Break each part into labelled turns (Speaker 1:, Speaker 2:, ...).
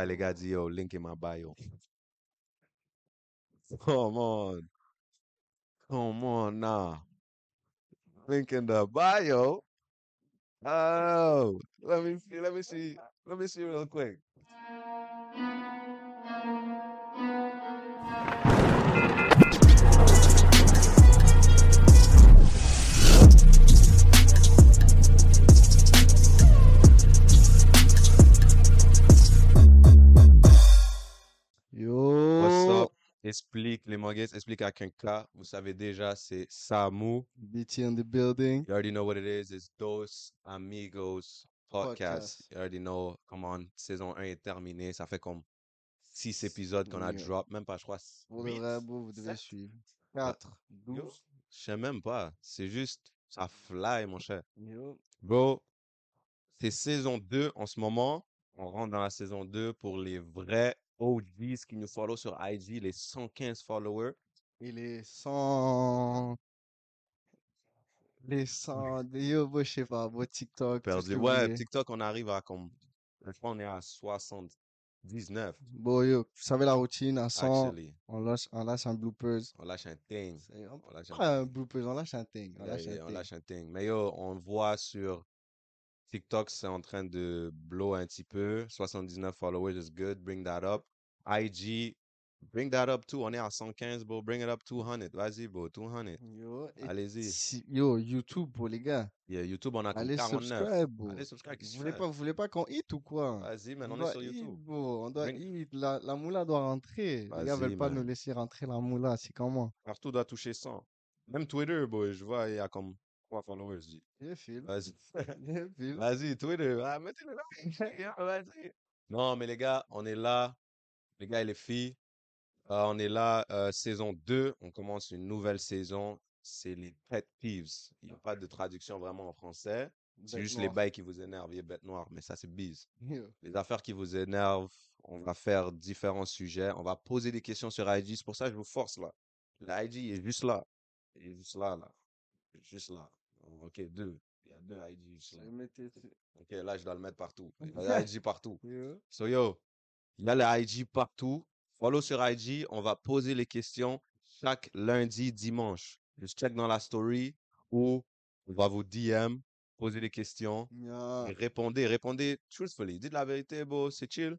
Speaker 1: Les gars disent, yo, oh, link in my bio. Come on. Come on now. Link in the bio. Oh, let me see, let me see, let me see real quick. Explique les Moguets, explique à quelqu'un. Vous savez déjà, c'est Samu.
Speaker 2: BT in the building.
Speaker 1: You already know what it is. It's Dos Amigos Podcast.
Speaker 2: Podcast.
Speaker 1: You already know. Come on, saison 1 est terminée. Ça fait comme 6 épisodes qu'on a drop. Même pas, je crois.
Speaker 2: Pour bro, vous devez suivre.
Speaker 1: Ah,
Speaker 2: 4,
Speaker 1: Yo,
Speaker 2: 12.
Speaker 1: je sais même pas. C'est juste, ça fly, mon cher.
Speaker 2: Yo.
Speaker 1: Bro, c'est saison 2 en ce moment. On rentre dans la saison 2 pour les vrais OGs qui nous follow sur IG, les 115 followers.
Speaker 2: Et les 100. Les 100. Yo, je sais pas, bro, TikTok,
Speaker 1: Perdu. Ouais. TikTok, on arrive à comme, je crois on est à 79.
Speaker 2: Bon, yo, vous savez la routine, à 100,
Speaker 1: Actually,
Speaker 2: on lâche, on lâche un bloopers.
Speaker 1: on lâche un thing.
Speaker 2: On
Speaker 1: On lâche un
Speaker 2: pas un bloopers, on lâche un thing. On
Speaker 1: Yeah,
Speaker 2: lâche un
Speaker 1: yeah, on
Speaker 2: thing.
Speaker 1: lâche un thing. Mais yo, on voit sur TikTok, c'est en train de blow un petit peu. 79 followers is good. Bring that up. IG, bring that up too. On est à 115, bro. Bring it up 200. Vas-y, bro. 200.
Speaker 2: Yo,
Speaker 1: Allez-y.
Speaker 2: si- yo, YouTube, pour les gars.
Speaker 1: Yeah, YouTube, on a
Speaker 2: Allez
Speaker 1: 49.
Speaker 2: subscribe, bro.
Speaker 1: Allez, subscribe.
Speaker 2: Vous voulez pas, vous voulez pas qu'on hit ou quoi?
Speaker 1: Vas-y, man.
Speaker 2: On
Speaker 1: On est sur
Speaker 2: hit,
Speaker 1: YouTube.
Speaker 2: bro. On doit
Speaker 1: Bring-
Speaker 2: hit. La, la moula doit rentrer. Les gars veulent pas
Speaker 1: man.
Speaker 2: nous laisser rentrer la moula. C'est comment?
Speaker 1: Partout doit toucher 100. Même Twitter, boy, je vois, il y a comme 3 followers. Vas-y. Vas-y, Twitter. Ah, mettez-le là. Vas-y. Non, mais les gars, on est là. Les gars et les filles. euh, on est là, euh, saison 2. On commence une nouvelle saison. C'est les pet peeves. Il n'y a pas de traduction vraiment en français. C'est juste les bails qui vous énervent, les bêtes noires. Mais ça, c'est bise. Les affaires qui vous énervent. On va faire différents sujets. On va poser des questions sur IG. C'est pour ça que je vous force là. La IG est juste là. Il est juste là, là. Juste là. Ok, deux. Il y a deux IG juste là. Ok, là, je dois le mettre partout. Il y a IG partout. So, yo, il y a les IG partout. Follow sur IG. On va poser les questions chaque lundi, dimanche. Juste check dans la story ou on va vous DM, poser des questions.
Speaker 2: Yeah.
Speaker 1: et répondez, répondez truthfully. Dites la vérité, bro, c'est chill.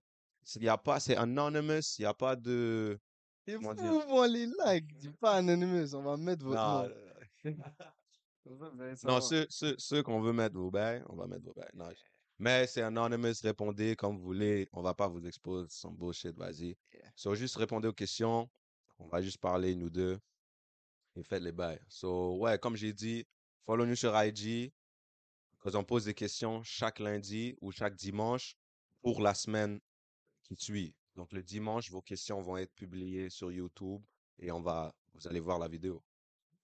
Speaker 1: Il y a pas, c'est anonymous. Il n'y a pas de.
Speaker 2: Vous,
Speaker 1: dire?
Speaker 2: on les like. Dis pas anonymous. On va mettre votre
Speaker 1: Non,
Speaker 2: nom.
Speaker 1: Non, ceux, ceux, ceux qu'on veut mettre vos bails, on va mettre vos bails. Non, je- Mais c'est anonymous, répondez comme vous voulez. On va pas vous exposer son bullshit, vas-y.
Speaker 2: Yeah.
Speaker 1: So, juste répondez aux questions. On va juste parler, nous deux. Et faites les bails. So, ouais, comme j'ai dit, follow nous sur IG. Parce qu'on pose des questions chaque lundi ou chaque dimanche pour la semaine qui suit. Donc, le dimanche, vos questions vont être publiées sur YouTube et on va, vous allez voir la vidéo.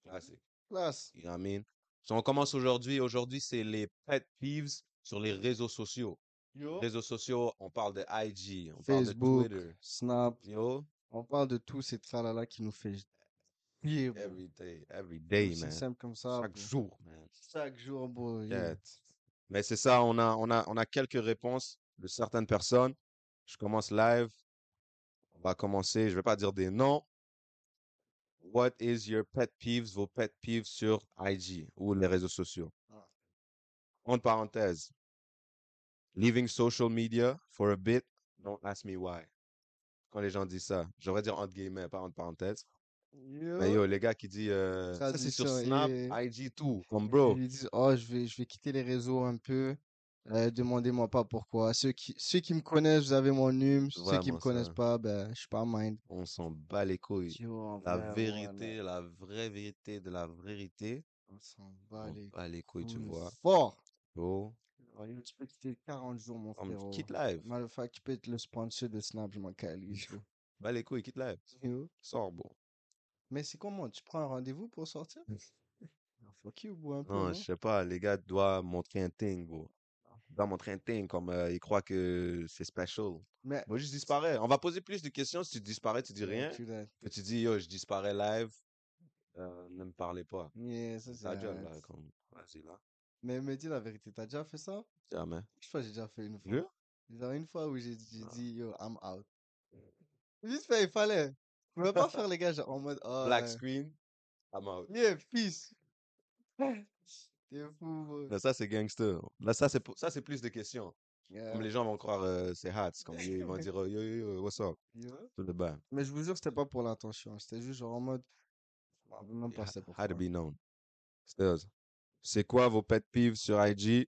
Speaker 1: Classique.
Speaker 2: Classe.
Speaker 1: You know what I mean? So, on commence aujourd'hui. Aujourd'hui, c'est les pet peeves sur les réseaux sociaux.
Speaker 2: Yo.
Speaker 1: Réseaux sociaux, on parle de IG, on parle de
Speaker 2: Facebook,
Speaker 1: Twitter.
Speaker 2: Snap.
Speaker 1: Yo,
Speaker 2: On parle de tous ces tralala qui nous fait bro.
Speaker 1: every day, every day,
Speaker 2: C'est
Speaker 1: man.
Speaker 2: simple comme ça.
Speaker 1: Chaque
Speaker 2: bro.
Speaker 1: jour, man.
Speaker 2: Chaque jour, bro.
Speaker 1: Yeah. Mais c'est ça, on a, on a, on a quelques réponses de certaines personnes. Je commence live. On va commencer, je vais pas dire des noms. What is your pet peeves, vos pet peeves sur IG ou les réseaux sociaux? Entre parenthèses. Leaving social media for a bit, don't ask me why. Quand les gens disent ça, j'aurais dire entre guillemets, pas entre parenthèses. Mais yo, les gars qui disent euh, ça c'est sur Snap,
Speaker 2: et-
Speaker 1: IG, tout. Comme
Speaker 2: Ils
Speaker 1: bro.
Speaker 2: lui disent, oh, je vais, je vais quitter les réseaux un peu. Euh, demandez-moi pas pourquoi. Ceux qui, ceux qui me connaissent, vous avez mon numéro. Ceux qui me connaissent pas, ben, je suis pas mind.
Speaker 1: On s'en bat les couilles.
Speaker 2: Yo,
Speaker 1: La
Speaker 2: vrai,
Speaker 1: vérité, la vraie vérité de la vérité.
Speaker 2: On s'en bat les
Speaker 1: bat les couilles, tu vois.
Speaker 2: Fort.
Speaker 1: Oh,
Speaker 2: Oh, yo, tu peux quitter 40 jours, mon
Speaker 1: comme
Speaker 2: frérot.
Speaker 1: quitte live.
Speaker 2: Tu peux être le sponsor de Snap, je m'en calise. yo.
Speaker 1: Bat les couilles, quitte live.
Speaker 2: Yo.
Speaker 1: Sors, bon.
Speaker 2: Mais c'est comment? Tu prends un rendez-vous pour sortir? Ah, Fuck you, un peu,
Speaker 1: Non,
Speaker 2: non?
Speaker 1: je sais pas, les gars doivent montrer un thing, bro. Ils doivent montrer un thing comme euh, ils croient que c'est special.
Speaker 2: Mais,
Speaker 1: Moi, je disparais. On va poser plus de questions. Si tu disparais, tu dis rien. Que tu dis, yo, je disparais live. Euh, ne me parlez pas.
Speaker 2: Yeah, ça,
Speaker 1: C'est ta job, là.
Speaker 2: nice.
Speaker 1: Comme... Vas-y, là.
Speaker 2: Mais me dis la vérité, t'as déjà fait ça?
Speaker 1: Jamais.
Speaker 2: Je crois que j'ai déjà fait une fois.
Speaker 1: Jure?
Speaker 2: Genre une fois où j'ai j'ai
Speaker 1: Ah.
Speaker 2: dit, yo, I'm out. Vite fait, il fallait. Je pouvais pas faire les gars genre en mode, oh,
Speaker 1: Black screen, I'm out.
Speaker 2: yeah, peace. T'es fou, bro.
Speaker 1: Là, ça, c'est gangster. Là, ça, c'est pour- ça, c'est plus de questions.
Speaker 2: Yeah.
Speaker 1: Comme les gens vont croire euh, c'est hats. Comme ils ils vont dire oh, yo, yo, yo, what's up?
Speaker 2: You know?
Speaker 1: Tout le bas.
Speaker 2: Mais je vous jure, c'était pas pour l'intention. C'était juste genre en mode, je me rappelle même pas c'était
Speaker 1: Had
Speaker 2: pourquoi.
Speaker 1: to be known. Stills. C'est quoi vos pet peeves sur IG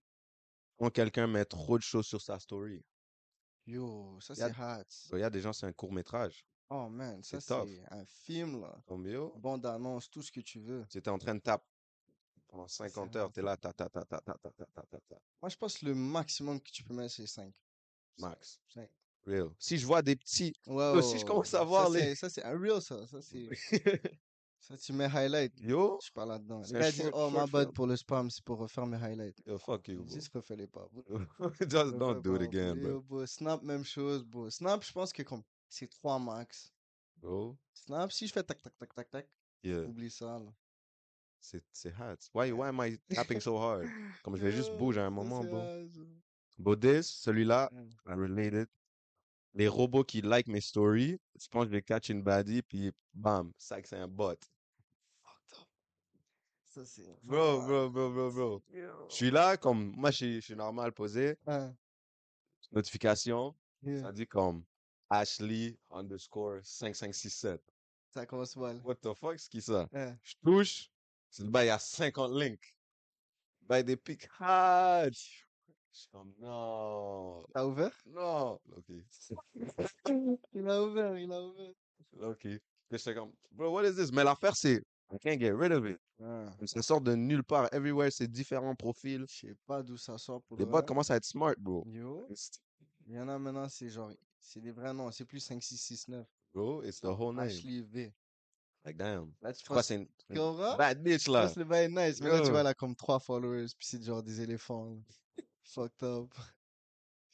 Speaker 1: quand quelqu'un met trop de choses sur sa story?
Speaker 2: Yo, ça c'est hot.
Speaker 1: Il y a des gens, c'est un court métrage.
Speaker 2: Oh man, ça
Speaker 1: C'est
Speaker 2: un film là.
Speaker 1: Yo,
Speaker 2: Bande annonce, tout ce que tu veux.
Speaker 1: tu étais en train de taper pendant 50 heures, t'es là, ta, ta, ta, ta, ta, ta, ta, ta, ta, ta.
Speaker 2: Moi je pense que le maximum que tu peux mettre c'est 5.
Speaker 1: Max.
Speaker 2: 5.
Speaker 1: Real. Si je vois des petits, si je commence à voir
Speaker 2: ça,
Speaker 1: les-
Speaker 2: Ça c'est un real ça. Ça c'est. ça tu mets highlight.
Speaker 1: yo,
Speaker 2: Je suis pas là-dedans. Les gars disent, oh my bad pour le spam, c'est pour refaire mes highlights.
Speaker 1: yo, fuck you, bro.
Speaker 2: Juste refais-les pas. bro.
Speaker 1: Just don't do it again,
Speaker 2: bro.
Speaker 1: bro.
Speaker 2: Bro, Snap, même chose, bro. Snap, je pense que comme c'est 3 max.
Speaker 1: Bro,
Speaker 2: Snap, si je fais tac tac tac tac tac,
Speaker 1: yeah,
Speaker 2: oublie ça là.
Speaker 1: c'est c'est hot. Why, why am I tapping so hard? Comme je vais juste bouger à un moment, bro.
Speaker 2: hard, ça.
Speaker 1: Bodis, celui-là,
Speaker 2: Mm.
Speaker 1: I related. Les robots qui like mes stories, je pense que je vais catch une baddie, puis bam, ça que c'est un bot.
Speaker 2: Ça c'est.
Speaker 1: Bro, bro, bro, bro, bro. Je suis là, comme, moi, je suis, je suis normal posé,
Speaker 2: Ah,
Speaker 1: notification,
Speaker 2: yeah.
Speaker 1: ça dit comme Ashley underscore 5567.
Speaker 2: Ça commence mal.
Speaker 1: What the fuck, c'est qui ça?
Speaker 2: Ah,
Speaker 1: Je touche, c'est le bail, il y a 50 links. Bail des pics hard. Je suis comme, non,
Speaker 2: T'as ouvert?
Speaker 1: Non. Ok,
Speaker 2: Il a ouvert, il a ouvert.
Speaker 1: ok. J'étais comme, bro, what is this? Mais l'affaire, c'est, I can't get rid of it.
Speaker 2: Ah,
Speaker 1: Ça sort de nulle part. Everywhere, c'est différents profils.
Speaker 2: je sais pas d'où ça sort pour
Speaker 1: Les
Speaker 2: le
Speaker 1: bots commencent à être smart, bro.
Speaker 2: Yo, il y en a maintenant, c'est genre, c'est des vrais noms, c'est plus 5, 6, 6, 9.
Speaker 1: Bro, it's the whole name.
Speaker 2: Ashley V.
Speaker 1: Like, damn.
Speaker 2: Là, tu
Speaker 1: crois c'est une,
Speaker 2: tu
Speaker 1: bad bitch,
Speaker 2: Tu
Speaker 1: là?
Speaker 2: penses le bail nice, mais là, tu vois, elle a comme 3 followers, puis c'est genre des éléphants. Fucked up.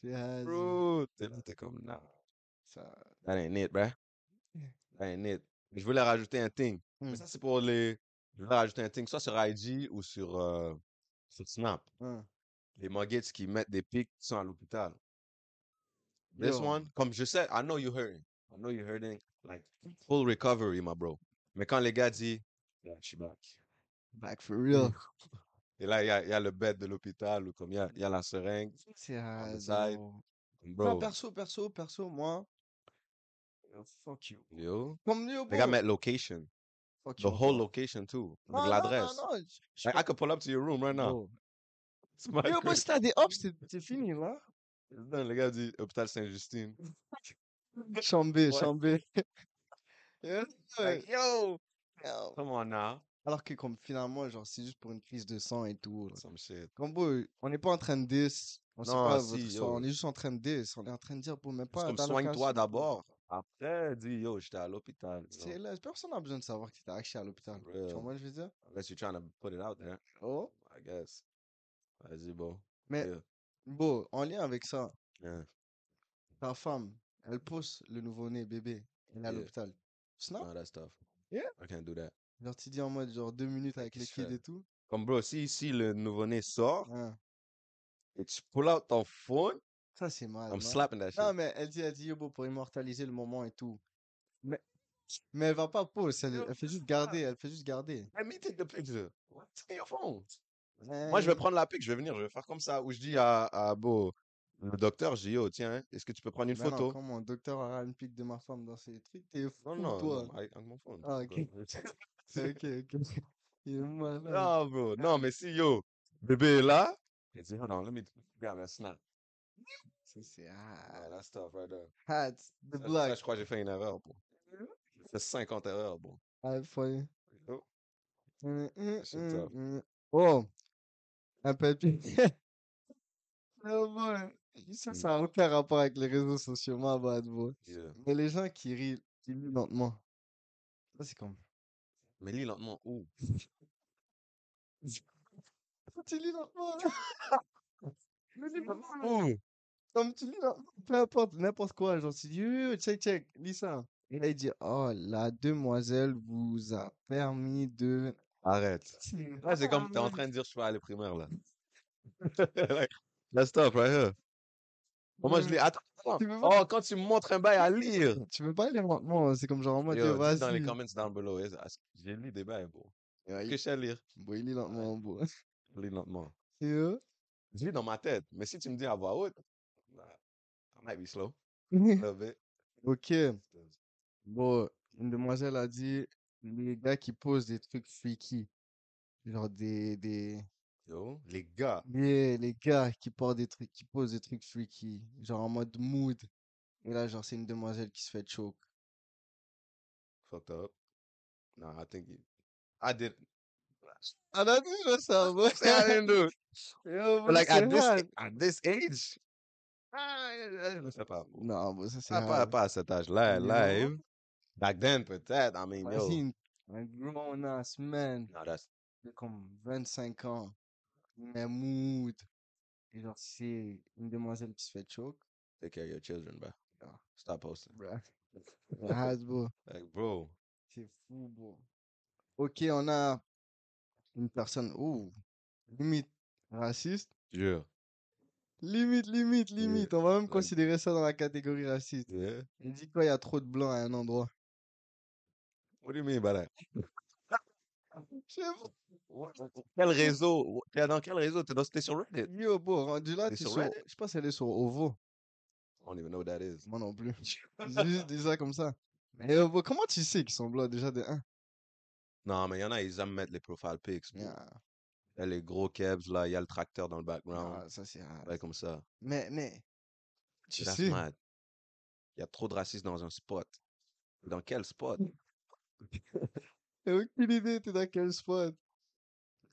Speaker 1: Bro, t'es là, t'es comme, nah.
Speaker 2: Ça...
Speaker 1: That ain't it, bruh. That ain't it. Je voulais rajouter un thing. Mais
Speaker 2: Hmm.
Speaker 1: ça, c'est pour les... Je voulais rajouter un thing, soit sur IG ou sur, euh, sur Snap.
Speaker 2: hein.
Speaker 1: Les muggets qui mettent des pics qui sont à l'hôpital. This
Speaker 2: Yo.
Speaker 1: one, comme je sais, I know you hurting. I know you hurting. Like, full recovery, my bro. Mais quand les gars disent, yeah, je suis back.
Speaker 2: Back for real.
Speaker 1: Et là, il y a, y a le bed de l'hôpital ou comme il y a, y a la seringue.
Speaker 2: C'est bro.
Speaker 1: Bro,
Speaker 2: perso, perso, perso, moi. yo, Fuck you.
Speaker 1: yo.
Speaker 2: Comme yo,
Speaker 1: Les gars
Speaker 2: bro.
Speaker 1: mettent location.
Speaker 2: Fuck
Speaker 1: The
Speaker 2: you,
Speaker 1: whole location too. Avec
Speaker 2: non,
Speaker 1: l'adresse.
Speaker 2: non, non. je- je
Speaker 1: Like, I could pull up to your room right now.
Speaker 2: Yo,
Speaker 1: crib.
Speaker 2: si t'as des hops, c'est fini, là.
Speaker 1: Non, le gars dit hôpital Saint-Justine.
Speaker 2: Chambé, chambé. Yeah,
Speaker 1: Like, yo,
Speaker 2: Yo.
Speaker 1: come on now.
Speaker 2: Alors que comme finalement, genre, c'est juste pour une prise de sang et tout. là.
Speaker 1: Some shit.
Speaker 2: Comme bro, on n'est pas en train de dis. On sait
Speaker 1: Non,
Speaker 2: pas
Speaker 1: si,
Speaker 2: votre
Speaker 1: yo.
Speaker 2: on est juste en train de dis. On est en train de dire, pour même pas
Speaker 1: comme soigne-toi d'abord. Après, dis yo, j'étais à l'hôpital. you
Speaker 2: C'est là, personne n'a besoin de savoir que t'étais acheté à l'hôpital. Tu
Speaker 1: Real.
Speaker 2: vois moi, je veux dire?
Speaker 1: Unless you're trying to put it out there,
Speaker 2: Oh.
Speaker 1: I guess. Vas-y, bon.
Speaker 2: Mais,
Speaker 1: Yeah.
Speaker 2: bon, en lien avec ça,
Speaker 1: Yeah.
Speaker 2: ta femme, elle pousse le nouveau-né bébé. Elle est à
Speaker 1: Yeah.
Speaker 2: l'hôpital. Snap?
Speaker 1: No, that's tough.
Speaker 2: Yeah.
Speaker 1: I can't do that.
Speaker 2: Genre, tu dis en mode, genre, deux minutes avec les kids et tout.
Speaker 1: Comme bro, si, si le nouveau-né sort
Speaker 2: Hein.
Speaker 1: et tu pull out ton phone,
Speaker 2: Ça, c'est mal.
Speaker 1: I'm
Speaker 2: non?
Speaker 1: slapping that shit.
Speaker 2: Non, mais elle dit, elle dit, yo, bro, pour immortaliser le moment et tout. Mais, mais elle va pas pousser, elle, fait juste garder, elle fait juste garder.
Speaker 1: Let me take the picture. What's in your phone? Moi, je vais prendre la pic, je vais venir, je vais faire comme ça. Où je dis à, à Beau, le docteur, je dis, yo, tiens, est-ce que tu peux prendre une
Speaker 2: Mais non,
Speaker 1: photo?
Speaker 2: comment, docteur aura une pique de ma femme dans ses trucs, t'es fou,
Speaker 1: non,
Speaker 2: toi.
Speaker 1: non, avec, avec mon phone.
Speaker 2: Ah, ok. Ok, ok. Il est malade.
Speaker 1: non, bro, non, mais si, yo, bébé est là, il dit, hold on, let me grab a snap.
Speaker 2: C'est ah,
Speaker 1: that's tough right there.
Speaker 2: hats, the
Speaker 1: Ça, ça,
Speaker 2: black.
Speaker 1: je crois que j'ai fait une erreur, bro. J'ai fait 50 erreurs, bro.
Speaker 2: Ah, funny.
Speaker 1: Oh,
Speaker 2: hum,
Speaker 1: shit
Speaker 2: hum,
Speaker 1: tough.
Speaker 2: hum. Oh, un papier. Oh boy. Ça,
Speaker 1: Mm.
Speaker 2: ça n'a aucun rapport avec les réseaux sociaux, ma bad, bro.
Speaker 1: Yeah.
Speaker 2: Mais les gens qui rient, qui lient lentement. Ça, c'est comme.
Speaker 1: Mais lis lentement, où?
Speaker 2: Tu lis lentement, là. Mais lis lentement, là. Tu lis lentement, peu importe, n'importe quoi. Genre, tu dis, yo, yo, check, check, lis ça. Et là, il dit, oh, la demoiselle vous a permis de.
Speaker 1: Arrête. Là, c'est comme, t'es en train de dire, je suis pas allé primaire, là. Like, That's tough right here. Comment je
Speaker 2: veux-
Speaker 1: lis? Attends, attends. Oh, quand tu me montres un bail à lire.
Speaker 2: Tu veux pas lire lentement, c'est comme genre en mode,
Speaker 1: dis dans les
Speaker 2: vas-y.
Speaker 1: comments down below. J'ai lu des bails, bro.
Speaker 2: Ouais,
Speaker 1: Que je sais lire.
Speaker 2: Bon, il lit lentement, bon.
Speaker 1: Je lis lentement.
Speaker 2: Yo.
Speaker 1: Je lis dans ma tête. Mais si tu me dis à voix haute, I might be slow. A little bit.
Speaker 2: Ok. Bon, une demoiselle a dit les gars qui posent des trucs freaky. Genre des, des,
Speaker 1: Yo, les gars.
Speaker 2: Yeah, les gars qui portent des trucs, qui posent des trucs freaky. Genre en mode mood. Et là, genre, c'est une demoiselle qui se fait choke.
Speaker 1: Fucked up. Nah, I think you... I did.
Speaker 2: Ça, bro.
Speaker 1: Say I didn't do it.
Speaker 2: Yo,
Speaker 1: But like at this, at this age.
Speaker 2: Non, bro, ça, c'est
Speaker 1: Ah, pas, pas à cet âge-là, live. Back then, peut-être. I mean, yo.
Speaker 2: Imagine, un grown-ass man
Speaker 1: No, that's
Speaker 2: de comme 25 ans, mais mood. Et genre, c'est une demoiselle qui se fait choke.
Speaker 1: take care of your children, bro.
Speaker 2: Yeah.
Speaker 1: Stop posting.
Speaker 2: Bro.
Speaker 1: Like, bro.
Speaker 2: C'est fou, bro. Ok, on a une personne, ouh, limite raciste.
Speaker 1: Yeah.
Speaker 2: Limite, limite, limite. On va même considérer ça dans la catégorie raciste.
Speaker 1: Yeah.
Speaker 2: Il dit quoi, il y a trop de blancs à un endroit?
Speaker 1: What do you mean by that? Quel réseau? T'es dans quel réseau? T'es dans, t'es sur Reddit?
Speaker 2: Yo, bro, rendu là,
Speaker 1: T'es sur
Speaker 2: sur, je pense qu'elle est sur Ovo.
Speaker 1: I don't even know what that is.
Speaker 2: Moi non plus. J'ai juste dit ça comme ça. Mais yo, bro, comment tu sais qu'ils sont blancs déjà de 1?
Speaker 1: Non, mais il y en a, ils aiment mettre les profile pics.
Speaker 2: Yeah.
Speaker 1: Il y a les gros kebs, là, il y a le tracteur dans le background.
Speaker 2: Ah, ça c'est hard.
Speaker 1: Ouais, comme ça.
Speaker 2: Mais, mais, tu
Speaker 1: That's
Speaker 2: sais,
Speaker 1: mad. Il y a trop de racisme dans un spot. Dans quel spot?
Speaker 2: J'ai aucune idée, t'es dans quel spot?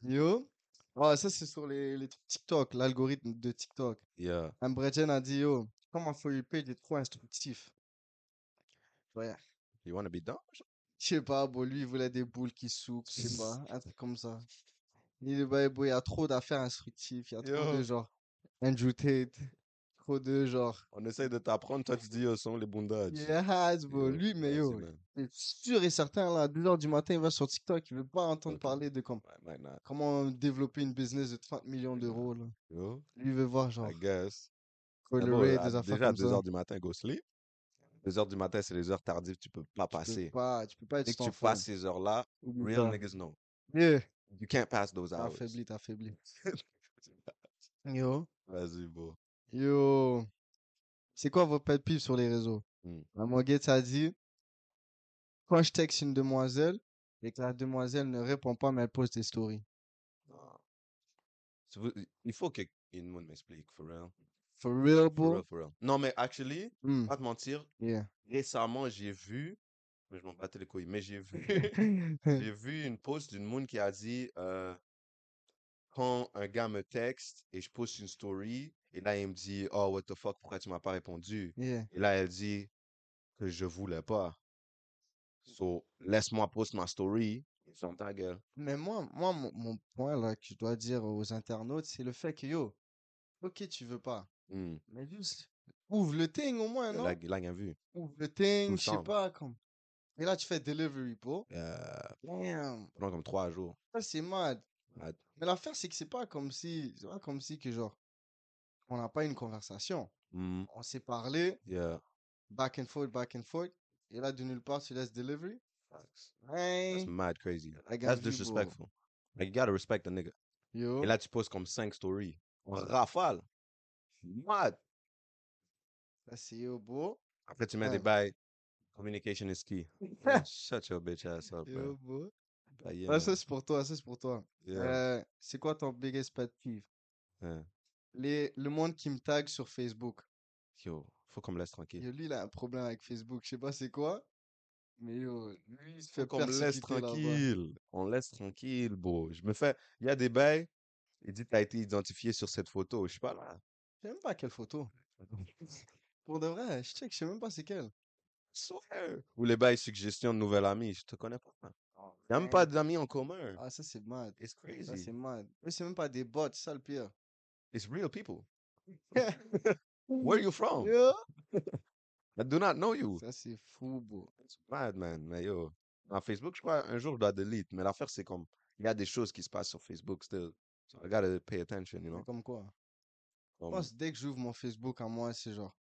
Speaker 2: Yo. Ouais, ça c'est sur les, les trucs TikTok, l'algorithme de TikTok.
Speaker 1: Yeah.
Speaker 2: Ambrechen a dit, yo, comment faut lui payer est trop instructif. Ouais,
Speaker 1: You wanna be dumb?
Speaker 2: je sais pas, bon, lui il voulait des boules qui souffrent, je sais pas, un truc comme ça. Il dit, bah, bon, il y a trop d'affaires instructives, il y a trop de genre, Andrew Tate, trop de genre,
Speaker 1: On essaye de t'apprendre, toi tu dis, yo, sont les boondocks.
Speaker 2: yes, bro, lui, mais yo, c'est sûr et certain, là, à 2h du matin, il va sur TikTok, il veut pas entendre parler de comme, comment développer une business de 30 millions d'euros, Lui, il veut voir, genre,
Speaker 1: I guess.
Speaker 2: Color
Speaker 1: D'abord,
Speaker 2: Ray,
Speaker 1: à-
Speaker 2: des affaires
Speaker 1: déjà à
Speaker 2: comme
Speaker 1: 2
Speaker 2: ça.
Speaker 1: heures du matin, go sleep. 2 heures du matin, c'est les heures tardives, tu peux pas
Speaker 2: Tu peux
Speaker 1: passer.
Speaker 2: pas, tu peux pas être
Speaker 1: Dès que tu passes ces heures-là, real niggas know.
Speaker 2: Yeah.
Speaker 1: You can't pass those hours.
Speaker 2: affaibli, t'as affaibli. Yo.
Speaker 1: Vas-y, bro.
Speaker 2: Yo. C'est quoi vos pet peeves sur les réseaux?
Speaker 1: Hmm.
Speaker 2: Maman Gates a dit, quand je texte une demoiselle et que la demoiselle ne répond pas, mais elle pose des stories.
Speaker 1: Il faut que une monde m'explique, for real.
Speaker 2: For real,
Speaker 1: For
Speaker 2: bro?
Speaker 1: real, for real. Non, mais actually,
Speaker 2: Hmm,
Speaker 1: pas te mentir,
Speaker 2: Yeah.
Speaker 1: récemment, j'ai vu, mais je m'en battais les couilles, mais j'ai vu, j'ai vu une post d'une monde qui a dit, euh, quand un gars me texte et je poste une story, et là, il me dit, oh, what the fuck, pourquoi tu m'as pas répondu?
Speaker 2: Yeah.
Speaker 1: Et là, elle dit que je voulais pas. So, laisse-moi poster ma story. Ferme ta gueule.
Speaker 2: Mais moi, moi mon, mon point là que je dois dire aux internautes, c'est le fait que yo, ok, tu veux pas,
Speaker 1: Hmm.
Speaker 2: mais juste ouvre le thing au moins, non?
Speaker 1: Là, il a vu.
Speaker 2: Ouvre le thing, je sais pas, comme. Et là, tu fais delivery, bro.
Speaker 1: Euh,
Speaker 2: Damn,
Speaker 1: pendant comme trois jours.
Speaker 2: ça c'est mad.
Speaker 1: Mad.
Speaker 2: Mais l'affaire, c'est que c'est pas comme si, c'est pas comme si que genre, on n'a pas une conversation.
Speaker 1: Hmm.
Speaker 2: On s'est parlé,
Speaker 1: Yeah.
Speaker 2: back and forth, back and forth. Et là, de nulle part, tu laisses delivery.
Speaker 1: That's
Speaker 2: Hey,
Speaker 1: mad crazy. That's
Speaker 2: you, bro.
Speaker 1: disrespectful. Like, you gotta respect the nigga.
Speaker 2: Yo.
Speaker 1: Et là, tu poses comme cinq stories. En rafale. Mad.
Speaker 2: Ça, c'est yo, bro.
Speaker 1: Après, tu mets des bails. Communication is key. Shut your bitch ass up,
Speaker 2: Yo,
Speaker 1: bro.
Speaker 2: bro.
Speaker 1: Bah, yeah,
Speaker 2: Ah,
Speaker 1: man.
Speaker 2: ça, c'est pour toi, ça, c'est pour toi.
Speaker 1: Yeah.
Speaker 2: Euh, c'est quoi ton biggest pet peeve?
Speaker 1: Yeah.
Speaker 2: Les, le monde qui me tag sur Facebook.
Speaker 1: Yo, faut qu'on me laisse tranquille.
Speaker 2: Yo, lui, il a un problème avec Facebook. Je sais pas c'est quoi. Mais yo, lui, il se
Speaker 1: Faut
Speaker 2: fait
Speaker 1: qu'on me laisse
Speaker 2: persécuter là-bas.
Speaker 1: tranquille. On laisse tranquille, bro. Je me fais. Il y a des bails. Il dit, t'as été identifié sur cette photo. Je suis pas là.
Speaker 2: Je sais même pas quelle photo. Pour de vrai, je check, je sais même pas c'est quelle.
Speaker 1: Swear. Ou les bails suggestions de nouvel ami. Je te connais pas. Il n'y a même pas d'amis en commun.
Speaker 2: Ah, ça c'est mad.
Speaker 1: It's
Speaker 2: Ça
Speaker 1: crazy.
Speaker 2: c'est mad. Eux, c'est même pas des bots, c'est ça le pire.
Speaker 1: It's real people. Where you from? I do not know you.
Speaker 2: Ça c'est fou, bro.
Speaker 1: It's mad, man. Mais yo. En Facebook, je crois, un jour, je dois delete. Mais l'affaire, c'est comme. Il y a des choses qui se passent sur Facebook still. So I gotta pay attention, you
Speaker 2: Mais
Speaker 1: know?
Speaker 2: comme quoi? Je pense dès que j'ouvre mon Facebook à moi, c'est genre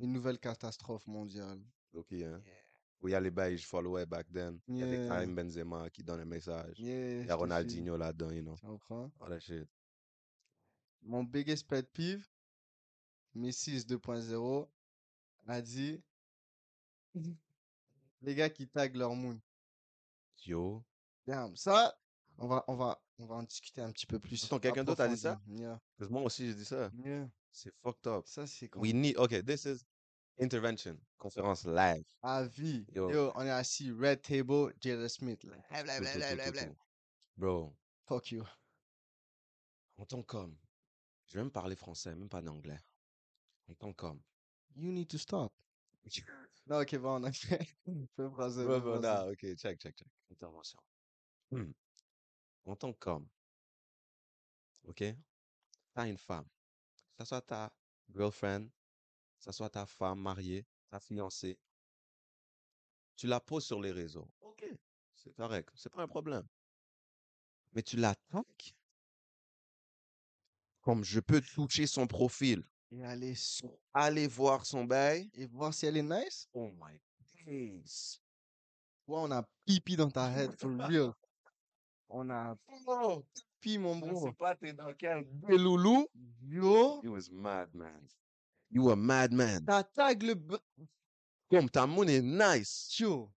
Speaker 2: une nouvelle catastrophe mondiale.
Speaker 1: Ok, hein? Où il y a les bails, je followais back then. Il y avait
Speaker 2: Yeah.
Speaker 1: Karim Benzema qui donne un message.
Speaker 2: Yeah,
Speaker 1: Il y a Ronaldinho là-dedans, you know.
Speaker 2: Tu comprends?
Speaker 1: All that shit.
Speaker 2: Mon biggest pet peeve, Messi is 2.0, a dit les gars qui taguent leur moon.
Speaker 1: Yo.
Speaker 2: Damn, ça, on va, on va, on va en discuter un petit peu plus.
Speaker 1: Attends, quelqu'un d'autre a dit ça?
Speaker 2: Yeah,
Speaker 1: Parce que moi aussi, j'ai dit ça.
Speaker 2: yeah.
Speaker 1: C'est fucked up.
Speaker 2: Ça, c'est comme
Speaker 1: We need, okay, this is intervention. Conférence live.
Speaker 2: à vie.
Speaker 1: Yo.
Speaker 2: Yo. on est assis, Red Table, Jada Smith.
Speaker 1: Bro,
Speaker 2: Fuck you.
Speaker 1: en tant qu'homme, je vais même parler français, même pas d'anglais. En tant qu'homme.
Speaker 2: You need to stop. Non, ok, bon, on a fait. Fais français,
Speaker 1: Ouais, bon, là, ok, check, check, check. Intervention. Hmm. En tant qu'homme, ok, t'as une femme, que ça soit ta girlfriend, ça soit ta femme mariée, ta fiancée, tu la poses sur les réseaux. Ok, c'est correct, c'est pas un problème. Mais tu l'attaques comme je peux toucher son profil,
Speaker 2: Et aller sur-
Speaker 1: aller voir son bail.
Speaker 2: et voir si elle est nice?
Speaker 1: Oh my days.
Speaker 2: Ouais, on a pipi dans ta head, for real. On a
Speaker 1: Oh,
Speaker 2: pipi, mon
Speaker 1: je
Speaker 2: bro.
Speaker 1: sais pas t'es dans quel loulou?
Speaker 2: Yo,
Speaker 1: You was mad, man. You a madman.
Speaker 2: t'attaques le... b-
Speaker 1: Comme ta monnaie est nice,
Speaker 2: Yo.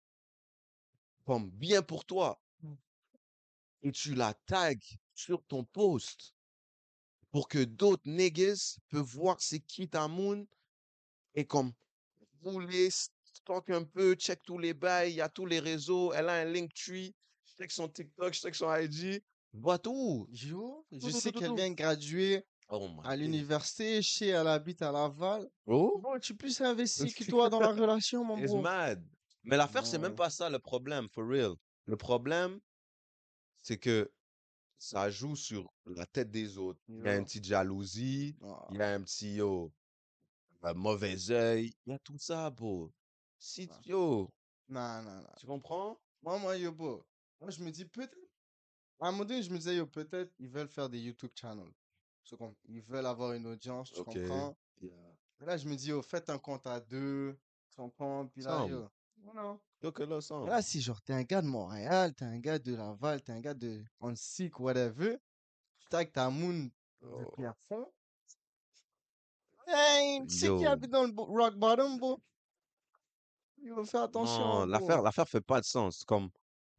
Speaker 1: comme bien pour toi.
Speaker 2: Mm.
Speaker 1: Et tu la tags sur ton post pour que d'autres niggas peuvent voir c'est qui ta moon et comme rouler, stock un peu, check tous les bails, il y a tous les réseaux, elle a un Linktree, check son TikTok, check son IG, vois tout.
Speaker 2: Yo, je
Speaker 1: tout,
Speaker 2: sais qu'elle vient de graduer
Speaker 1: Oh
Speaker 2: à l'université, chez elle habite à Laval.
Speaker 1: Oh,
Speaker 2: Bon, tu plus investi que toi dans la relation, mon
Speaker 1: it's
Speaker 2: bro.
Speaker 1: mad. Mais l'affaire, c'est même pas ça le problème, for real. Le problème, c'est que ça joue sur la tête des autres. Il y a une petite jalousie,
Speaker 2: Ah,
Speaker 1: il y a un petit yo, un mauvais œil, il y a tout ça, bro. Si,
Speaker 2: Ah.
Speaker 1: yo,
Speaker 2: Non, non, non.
Speaker 1: tu comprends?
Speaker 2: Moi, moi, yo, bro. Moi, je me dis peut-être. À un moment donné, je me disais, yo, peut-être ils veulent faire des YouTube channels. So, comme, ils veulent avoir une audience, tu
Speaker 1: Ok.
Speaker 2: comprends? Et là, je me dis, yo, faites un compte à deux, tu comprends? Puis là, yo. Non.
Speaker 1: Que là,
Speaker 2: là, si genre, t'es un gars de Montréal, t'es un gars de Laval, t'es un gars de Annecy, whatever, tu tags ta moon de
Speaker 1: Oh.
Speaker 2: Pierrefonds. Hey, tu sais qui habite dans le rock bottom, bro? Yo, fais attention,
Speaker 1: Non, l'affaire, l'affaire fait pas de sens. Comme,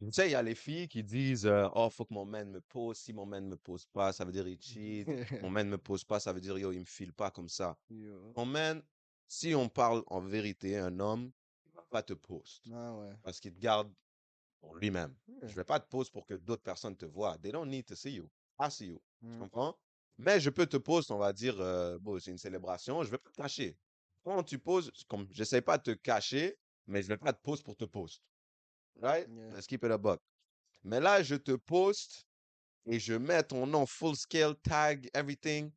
Speaker 1: tu sais, il y a les filles qui disent, euh, oh, faut que mon man me pose. Si mon man me pose pas, ça veut dire il cheat. Mon man me pose pas, ça veut dire, yo, il me file pas comme ça.
Speaker 2: Yo.
Speaker 1: Mon man, si on parle en vérité, un homme, il va pas te poste
Speaker 2: Ah ouais.
Speaker 1: parce qu'il te garde pour lui-même.
Speaker 2: Ouais.
Speaker 1: Je vais pas te poster pour que d'autres personnes te voient. They don't need to see you. I see you. Tu
Speaker 2: Mm.
Speaker 1: comprends? Mais je peux te poster, on va dire, euh, bon, c'est une célébration, je vais pas te cacher. Quand tu poses, comme, j'essaie pas de te cacher, mais je vais pas te poster pour te poster. Right?
Speaker 2: Yeah.
Speaker 1: Let's keep it a buck. Mais là, je te poste et je mets ton nom full scale, tag, everything.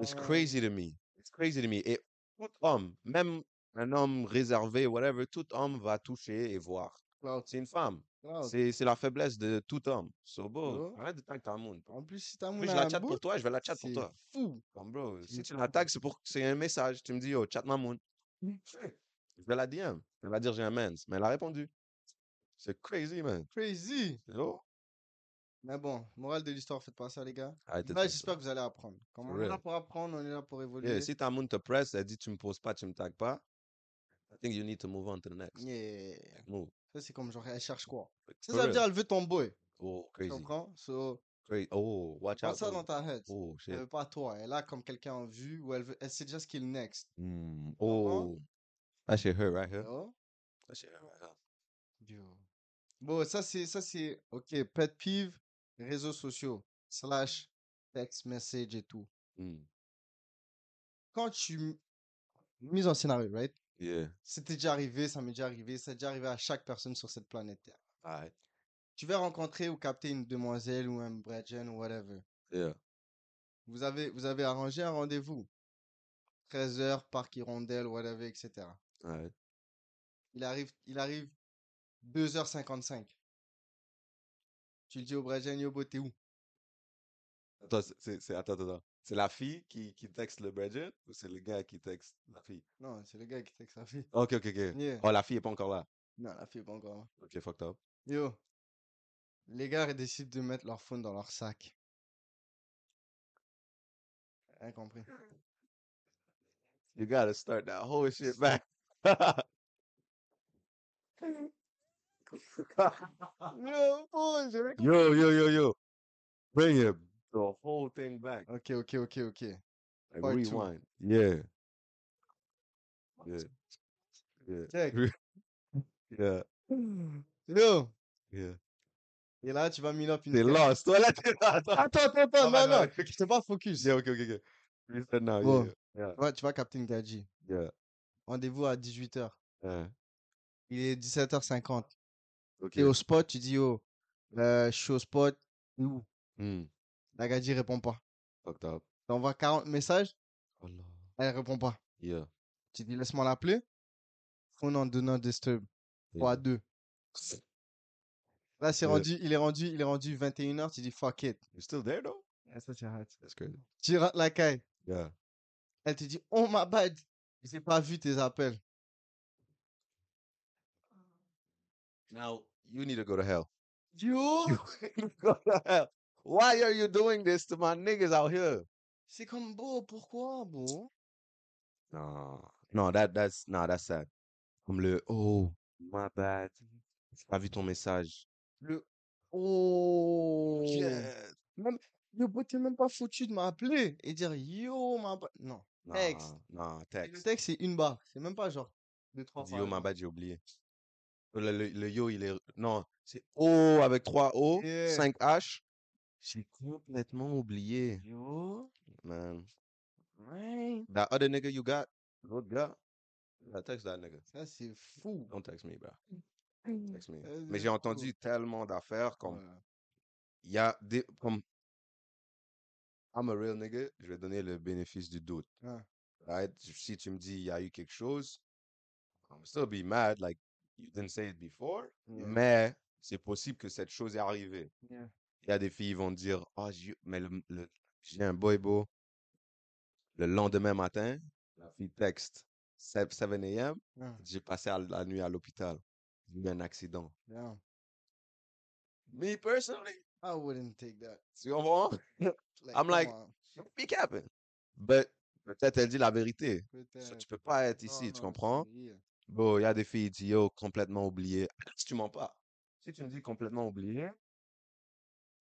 Speaker 1: It's
Speaker 2: Non.
Speaker 1: crazy to me. It's crazy to me. Et tout homme, même un homme réservé, whatever, tout homme va toucher et voir. C'est une femme. C'est la faiblesse de tout homme. So, bro, arrête de tag ta moon.
Speaker 2: En plus, si ta moon
Speaker 1: je la chatte pour toi, je vais la chat pour toi.
Speaker 2: fou.
Speaker 1: Comme bro, si tu la tags, c'est pour c'est un message. Tu me dis, yo, chat ma moon. Je vais la DM. Vais la dire, j'ai un mens. Mais elle a répondu. C'est crazy, man.
Speaker 2: Crazy. Mais bon, morale de l'histoire, faites pas ça, les gars.
Speaker 1: Arrêtez de
Speaker 2: Là,
Speaker 1: faire ça.
Speaker 2: j'espère que vous allez apprendre. Comme
Speaker 1: For
Speaker 2: on est là pour apprendre, on est là pour évoluer.
Speaker 1: Yeah, si ta moon te presse, elle dit, tu me poses pas, tu me tags pas. I think you need to move on to the next.
Speaker 2: Yeah.
Speaker 1: Move.
Speaker 2: Ça, c'est comme genre, elle cherche quoi? Ça,
Speaker 1: For
Speaker 2: ça veut
Speaker 1: real.
Speaker 2: dire, elle veut ton boy.
Speaker 1: Oh,
Speaker 2: Tu
Speaker 1: crazy.
Speaker 2: comprends? So,
Speaker 1: Crazy. Oh, watch
Speaker 2: pas
Speaker 1: out.
Speaker 2: ça dans ta head.
Speaker 1: Oh,
Speaker 2: Elle
Speaker 1: shit.
Speaker 2: veut pas toi. Elle a comme quelqu'un en vue ou elle veut, elle sait déjà ce qui est le next.
Speaker 1: Mm. Oh. That shit hurt right here.
Speaker 2: Yo.
Speaker 1: That shit hurt right here.
Speaker 2: Yo. Bon, ça, c'est, ça, c'est, ok, pet peeve, réseaux sociaux, slash, text message et tout.
Speaker 1: Mm.
Speaker 2: Quand tu, mise en scénario, right?
Speaker 1: Yeah.
Speaker 2: C'était déjà arrivé, ça m'est déjà arrivé, ça déjà arrivé à chaque personne sur cette planète Terre.
Speaker 1: Alright.
Speaker 2: Tu vas rencontrer ou capter une demoiselle ou un brethren ou whatever.
Speaker 1: Yeah.
Speaker 2: Vous avez, vous avez arrangé un rendez-vous. 13h, parc Hirondelle, whatever, etc.
Speaker 1: Alright.
Speaker 2: Il arrive, il arrive 2h55. Tu le dis au brethren, yo, bro, t'es où?
Speaker 1: Attends, c'est- attends, attends. C'est la fille qui, qui texte le Bridget ou c'est le gars qui texte la fille?
Speaker 2: Non, c'est le gars qui texte sa fille.
Speaker 1: Ok, ok, ok.
Speaker 2: Yeah.
Speaker 1: Oh, la fille est pas encore là.
Speaker 2: Non, la fille est pas encore là.
Speaker 1: Ok, fucked up.
Speaker 2: Yo, les gars ils décident de mettre leur phone dans leur sac. Rien compris.
Speaker 1: You gotta start that whole shit back.
Speaker 2: Yo, rien compris.
Speaker 1: yo, yo, yo, yo. Bring it the whole thing back.
Speaker 2: Ok, ok, ok, ok.
Speaker 1: Like
Speaker 2: Part two.
Speaker 1: rewind. Yeah. Yeah. Yeah.
Speaker 2: Check.
Speaker 1: Yeah.
Speaker 2: Yo,
Speaker 1: Yeah.
Speaker 2: et là, tu vas mille up une
Speaker 1: T'es lost. Toi, là, t'es lost.
Speaker 2: Attends, attends, attends, non,
Speaker 1: non,
Speaker 2: non,
Speaker 1: ok, ok.
Speaker 2: j'étais pas focus.
Speaker 1: Yeah, okay, okay, okay. Reset now.
Speaker 2: Bon.
Speaker 1: Yeah, yeah,
Speaker 2: Tu vas, tu vas capter une gadget.
Speaker 1: yeah.
Speaker 2: Rendez-vous à 18h.
Speaker 1: Yeah.
Speaker 2: Il est 17h50.
Speaker 1: Ok.
Speaker 2: T'es au spot, tu dis, oh, euh, je suis au spot. Où. La gadget répond pas.
Speaker 1: Fucked up.
Speaker 2: T'envoies 40 messages,
Speaker 1: Oh là.
Speaker 2: elle répond pas.
Speaker 1: Yeah.
Speaker 2: Tu dis, laisse-moi l'appeler. Phone on do not disturb.
Speaker 1: Yeah.
Speaker 2: 2. Là, c'est
Speaker 1: Yeah.
Speaker 2: rendu, il est rendu, il est rendu 21h, tu dis, fuck it.
Speaker 1: You're still there though?
Speaker 2: ça, c'est hard.
Speaker 1: That's crazy.
Speaker 2: Tu rentres la caille.
Speaker 1: Yeah.
Speaker 2: Elle te dit, oh my bad. J'ai pas vu tes appels.
Speaker 1: Now you need to go to hell.
Speaker 2: Yo!
Speaker 1: go to hell. Why are you doing this to my niggas out here?
Speaker 2: C'est comme beau, pourquoi, beau?
Speaker 1: No, no, that that's nah, that's sad. Comme le oh, my bad. J'ai pas vu ton message.
Speaker 2: Le oh!
Speaker 1: Shit.
Speaker 2: Même, yo, bro, t'es même pas foutu de m'appeler et dire yo, ma bad. Non.
Speaker 1: Nah,
Speaker 2: Texte.
Speaker 1: nah,
Speaker 2: Et Le
Speaker 1: text.
Speaker 2: texte, c'est une barre. C'est même pas genre deux, trois
Speaker 1: yo, my
Speaker 2: phrases.
Speaker 1: bad, j'ai oublié. Le, le, le yo, il est. Non, c'est O avec trois O,
Speaker 2: Yeah.
Speaker 1: 5 H. J'ai complètement oublié,
Speaker 2: Yo,
Speaker 1: man.
Speaker 2: ouais.
Speaker 1: That other nigga you got, l'autre gars, yeah, text that nigga.
Speaker 2: Ça, c'est fou.
Speaker 1: Don't text me, bro. Text me. Mais j'ai entendu tellement d'affaires comme.
Speaker 2: Ouais.
Speaker 1: Il y a des. Comme. I'm a real nigga, je vais donner le bénéfice du doute.
Speaker 2: Ouais.
Speaker 1: Right? Si tu me dis il y a eu quelque chose, I'm still be mad, like you didn't say it before,
Speaker 2: Yeah.
Speaker 1: mais c'est possible que cette chose est arrivée.
Speaker 2: Yeah.
Speaker 1: Il y a des filles qui vont dire, oh, j'ai- mais le, le- j'ai un boy beau. Le lendemain matin, la fille texte 7, 7 a.m.
Speaker 2: Ouais.
Speaker 1: J'ai passé à- la nuit à l'hôpital. J'ai eu un accident.
Speaker 2: Yeah.
Speaker 1: Me personally,
Speaker 2: I wouldn't take that.
Speaker 1: tu comprends?
Speaker 2: Like,
Speaker 1: I'm like. Be capping. But peut-être elle dit la vérité. So, tu peux pas être ici, tu
Speaker 2: non,
Speaker 1: comprends?
Speaker 2: yeah.
Speaker 1: Bon, il y a des filles qui disent, yo, complètement oublié. Si tu mens pas. Si tu me dis complètement oublié.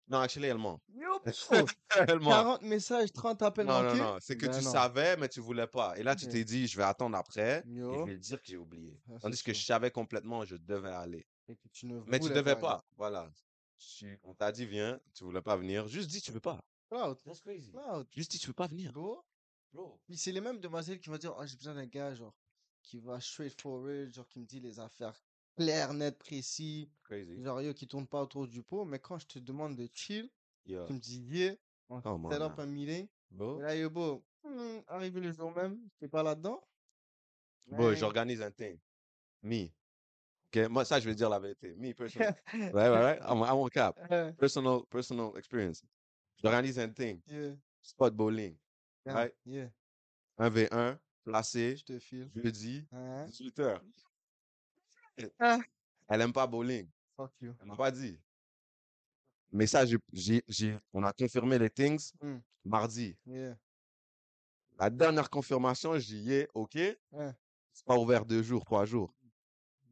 Speaker 1: Non, actually, elle ment.
Speaker 2: Yo,
Speaker 1: elle ment.
Speaker 2: 40 messages, 30 appels
Speaker 1: Non, non,
Speaker 2: manqués?
Speaker 1: non. C'est que
Speaker 2: Ben
Speaker 1: tu
Speaker 2: non.
Speaker 1: savais, mais tu voulais pas. Et là, tu t'es dit, je vais attendre après. Et je
Speaker 2: Yo.
Speaker 1: vais dire que j'ai oublié.
Speaker 2: C'est
Speaker 1: Tandis que je savais complètement, je devais aller.
Speaker 2: Et que tu ne
Speaker 1: Mais tu
Speaker 2: voulais
Speaker 1: devais pas. Voilà. Tu- on t'a dit, viens. Tu voulais pas venir. Juste dis, tu veux pas.
Speaker 2: Cloud.
Speaker 1: That's crazy.
Speaker 2: Cloud.
Speaker 1: Juste dis, tu veux pas venir.
Speaker 2: Bro.
Speaker 1: Bro.
Speaker 2: Puis c'est les mêmes demoiselles qui vont dire, oh, j'ai besoin d'un gars, genre, qui va straightforward, genre, qui me dit les affaires claires, nettes, précis.
Speaker 1: Crazy.
Speaker 2: Genre, yo, qui tourne pas autour du pot. Mais quand je te demande de chill,
Speaker 1: Yeah.
Speaker 2: tu me dis, yeah, on
Speaker 1: on
Speaker 2: set up un meeting. Et là, yo, bro, hmm, arrivé le jour même, t'es pas là-dedans?
Speaker 1: Bon, j'organise un thing. Me. Ok, moi, ça, je vais dire la vérité. Me, personal. ouais, ouais, ouais. I'm, I'm on cap. Personal, personal experience. J'organise un thing.
Speaker 2: yeah,
Speaker 1: Spot bowling.
Speaker 2: yeah,
Speaker 1: Right?
Speaker 2: yeah,
Speaker 1: 1v1, placé,
Speaker 2: je te file.
Speaker 1: jeudi,
Speaker 2: Hein?
Speaker 1: 18h.
Speaker 2: Ah.
Speaker 1: Elle aime pas bowling.
Speaker 2: Fuck you.
Speaker 1: Elle m'a pas dit. Mais ça, j'ai, j'ai, on a confirmé les things
Speaker 2: Hmm.
Speaker 1: mardi.
Speaker 2: Yeah.
Speaker 1: La dernière confirmation, j'y ai, OK.
Speaker 2: Ouais.
Speaker 1: C'est pas ouvert deux jours, trois jours.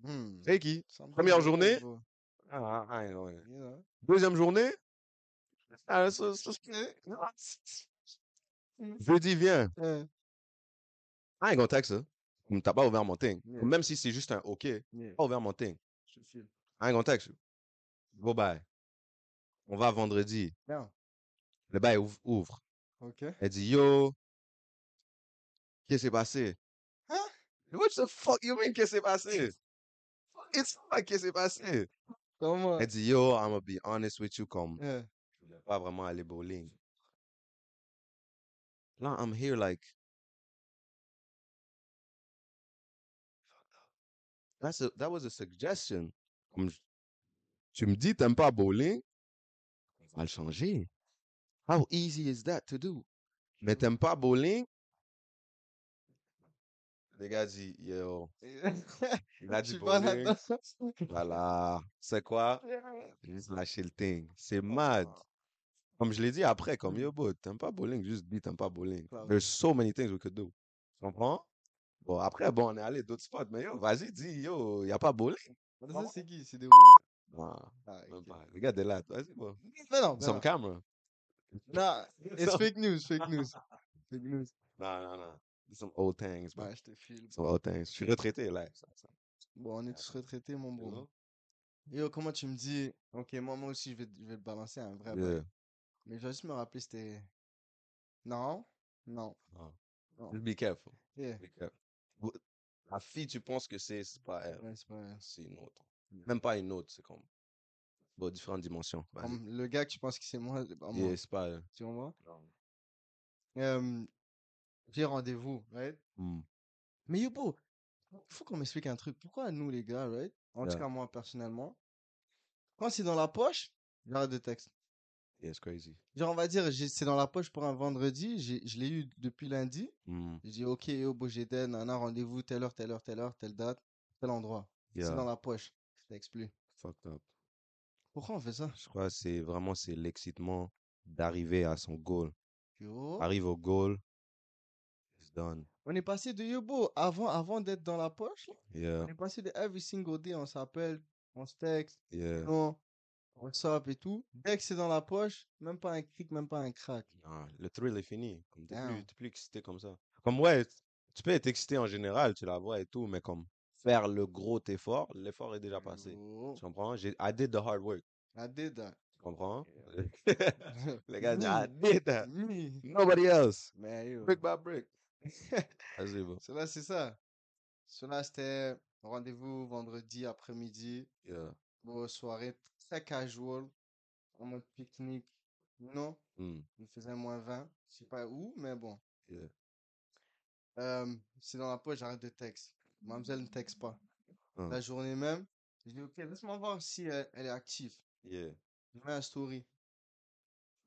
Speaker 2: Hmm.
Speaker 1: C'est qui? Première journée? Ah, ah, ah, ouais.
Speaker 2: Yeah.
Speaker 1: Deuxième journée? Ah, Jeudi, viens. I ain't gonna text her. Comme T'as pas ouvert mon thing.
Speaker 2: Yeah.
Speaker 1: Même si c'est juste un OK,
Speaker 2: Yeah.
Speaker 1: pas ouvert mon thing.
Speaker 2: Je.
Speaker 1: I ain't gonna text you. Go bye. On va vendredi.
Speaker 2: Bien.
Speaker 1: Le bail ouvre. ouvre.
Speaker 2: Ok.
Speaker 1: Elle dit Yo, qu'est-ce qui s'est passé?
Speaker 2: Hein?
Speaker 1: What the fuck you mean qu'est-ce qui s'est passé? It's pas qu'est-ce qui s'est passé?
Speaker 2: Comment?
Speaker 1: Elle dit Yo, I'm gonna be honest with you, comme
Speaker 2: Yeah.
Speaker 1: je voulais pas vraiment aller bowling. Là, I'm here like. That's a, that was a suggestion. Comme je- tu me dis, t'aimes pas bowling, on va le changer. How easy is that to do? mais t'aimes pas bowling? Les gars dit, yo, il a
Speaker 2: vas
Speaker 1: bowling. Voilà. C'est quoi? Juste lâcher le thing. C'est mad. Comme je l'ai dit après, comme
Speaker 2: Mm.
Speaker 1: yo, bro, t'aimes pas bowling, juste dis t'aimes pas bowling.
Speaker 2: Claro.
Speaker 1: There's so many things we could do. Tu comprends? Bon, après, bon, on est allé d'autres spots, mais yo, vas-y, dis, yo, y a pas bowling.
Speaker 2: C'est qui? C'est des oui?
Speaker 1: Non,
Speaker 2: Ah,
Speaker 1: même
Speaker 2: ok.
Speaker 1: pas. Regarde là, vas-y, bon.
Speaker 2: Non, mais
Speaker 1: Some
Speaker 2: non.
Speaker 1: camera.
Speaker 2: Non, it's fake news, fake news. Fake news.
Speaker 1: Non, non, non. Some old things, bro.
Speaker 2: Ouais, je te file.
Speaker 1: Some old things. Je suis retraité, là. Ça, ça.
Speaker 2: Bon, on est tous retraités, mon bro. Yo, comment tu me dis, ok, moi, moi aussi, je vais, je vais te balancer un vrai
Speaker 1: Yeah.
Speaker 2: Mais je vais juste me rappeler, c'était. Non? Non.
Speaker 1: Non.
Speaker 2: Non.
Speaker 1: Just be careful.
Speaker 2: Yeah.
Speaker 1: Be careful. La fille, tu penses que c'est, pas elle.
Speaker 2: Ouais, c'est pas vrai.
Speaker 1: C'est une autre. Même pas une autre, c'est comme. Bon, différentes dimensions. Vas-y.
Speaker 2: Comme le gars que tu penses que c'est moi, c'est pas moi.
Speaker 1: Yeah, c'est pas elle.
Speaker 2: Tu comprends? Euh, j'ai rendez-vous, right?
Speaker 1: Hmm.
Speaker 2: Mais yo, bro, faut qu'on m'explique un truc. Pourquoi nous, les gars, right? En tout cas, moi, personnellement, quand c'est dans la poche, j'arrête de texte.
Speaker 1: It's crazy.
Speaker 2: Genre, on va dire, c'est dans la poche pour un vendredi, je l'ai eu depuis lundi.
Speaker 1: Hmm.
Speaker 2: J'ai dit, ok, yo, j'ai dead, nana, rendez-vous, telle heure, telle heure, telle heure, telle date, tel endroit. C'est dans la poche. Je
Speaker 1: fucked up.
Speaker 2: Pourquoi on fait ça?
Speaker 1: Je crois que c'est vraiment c'est l'excitement d'arriver à son goal.
Speaker 2: Yo.
Speaker 1: Arrive au goal, it's done.
Speaker 2: On est passé de yo, beau, avant, avant d'être dans la poche,
Speaker 1: Yeah,
Speaker 2: on est passé de every single day, on s'appelle, on se texte,
Speaker 1: yeah.
Speaker 2: non, on s'app et tout. Dès que c'est dans la poche, même pas un cric, même pas un crack.
Speaker 1: Non, le thrill est fini. Comme t'es plus, t'es plus excité comme ça. Comme ouais, tu peux être excité en général, tu la vois et tout, mais comme faire le gros effort, l'effort est déjà passé.
Speaker 2: Yo,
Speaker 1: Tu comprends? J'ai, I did the hard work.
Speaker 2: I did that.
Speaker 1: Tu comprends?
Speaker 2: Yeah.
Speaker 1: Les gars disent, I did that.
Speaker 2: me.
Speaker 1: Nobody else.
Speaker 2: Yo.
Speaker 1: Brick by brick. Vas-y, bro.
Speaker 2: Cela, c'est ça. Cela, c'était rendez-vous vendredi après-midi.
Speaker 1: Yeah.
Speaker 2: Bon, soirée très casual, en mode pique-nique. Non, il faisait moins 20. Je sais pas où, mais bon.
Speaker 1: Yeah.
Speaker 2: Euh, c'est dans la poche, j'arrête de texte. Mademoiselle ne texte pas.
Speaker 1: Hein.
Speaker 2: La journée même, je dis, ok, laisse-moi voir si elle, elle est active.
Speaker 1: Yeah.
Speaker 2: Je mets un story.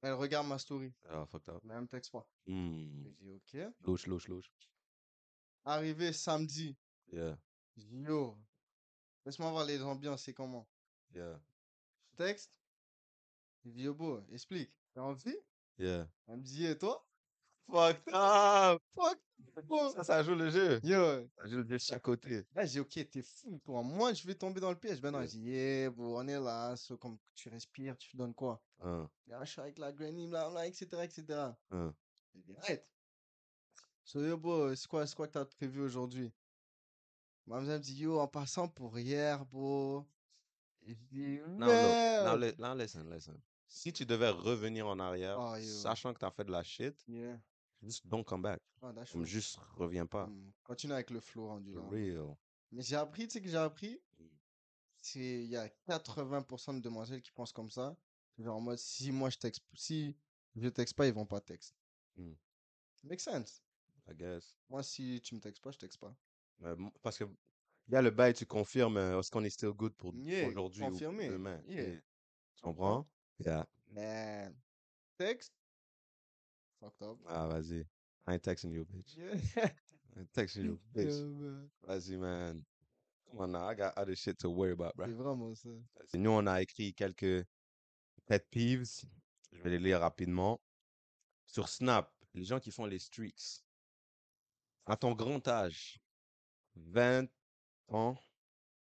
Speaker 2: Elle regarde ma story,
Speaker 1: Ah, fucked up.
Speaker 2: mais elle me texte pas.
Speaker 1: Hmm.
Speaker 2: Je dis, ok.
Speaker 1: Louche, louche, louche.
Speaker 2: Arrivé samedi,
Speaker 1: Yeah.
Speaker 2: je dis, yo, laisse-moi voir les ambiances, c'est comment?
Speaker 1: Yeah.
Speaker 2: Je texte. Je dis, yo, beau, explique. T'as envie?
Speaker 1: Yeah.
Speaker 2: Elle me dit, et toi?
Speaker 1: Fucked up.
Speaker 2: Fuck! bro.
Speaker 1: Ça, ça joue le jeu.
Speaker 2: Yo,
Speaker 1: Ça joue le jeu de chaque côté.
Speaker 2: là, j'ai dit, ok, t'es fou, toi. Moi, je vais tomber dans le piège. Ben non, j'ai dit, yeah, bro, on est là. so, comme tu respires, tu donnes quoi?
Speaker 1: Hein,
Speaker 2: Ah, je suis avec la granny, blablabla, etc., etc.
Speaker 1: hein.
Speaker 2: J'ai dit, arrête. So, yo, bro, c'est quoi, c'est quoi que t'as prévu aujourd'hui? Mademoiselle me dit, yo, en passant pour hier, bro.
Speaker 1: Now, look. Now, li- now, listen, listen. Si tu devais revenir en arrière,
Speaker 2: Oh, yo.
Speaker 1: sachant que t'as fait de la shit,
Speaker 2: Yeah.
Speaker 1: juste don't come back.
Speaker 2: Ah, that's
Speaker 1: Comme
Speaker 2: true.
Speaker 1: juste reviens pas.
Speaker 2: Hmm, Continue avec le flow rendu là.
Speaker 1: For real.
Speaker 2: Mais j'ai appris, tu sais que j'ai appris,
Speaker 1: Mm.
Speaker 2: c'est il y a 80% de demoiselles qui pensent comme ça. Genre en mode, si moi je texte, si je texte pas, ils vont pas texte.
Speaker 1: Mm.
Speaker 2: Make sense.
Speaker 1: I guess.
Speaker 2: Moi, si tu me textes pas, je texte pas.
Speaker 1: Parce que il y a le bail, tu confirmes, euh, est-ce qu'on est still good pour
Speaker 2: Yeah,
Speaker 1: aujourd'hui ou
Speaker 2: confirmé.
Speaker 1: demain?
Speaker 2: Yeah.
Speaker 1: Yeah. Tu comprends? Yeah.
Speaker 2: Mais texte, fucked up.
Speaker 1: Ah, vas-y. I ain't texting you, bitch.
Speaker 2: Yeah.
Speaker 1: I ain't texting you, bitch.
Speaker 2: Yeah, man.
Speaker 1: Vas-y, man. Come on now, I got other shit to worry about, bro.
Speaker 2: C'est vraiment ça.
Speaker 1: Nous, on a écrit quelques pet peeves. Je vais les lire rapidement. Sur Snap, les gens qui font les streaks. À ton grand âge, 20 ans,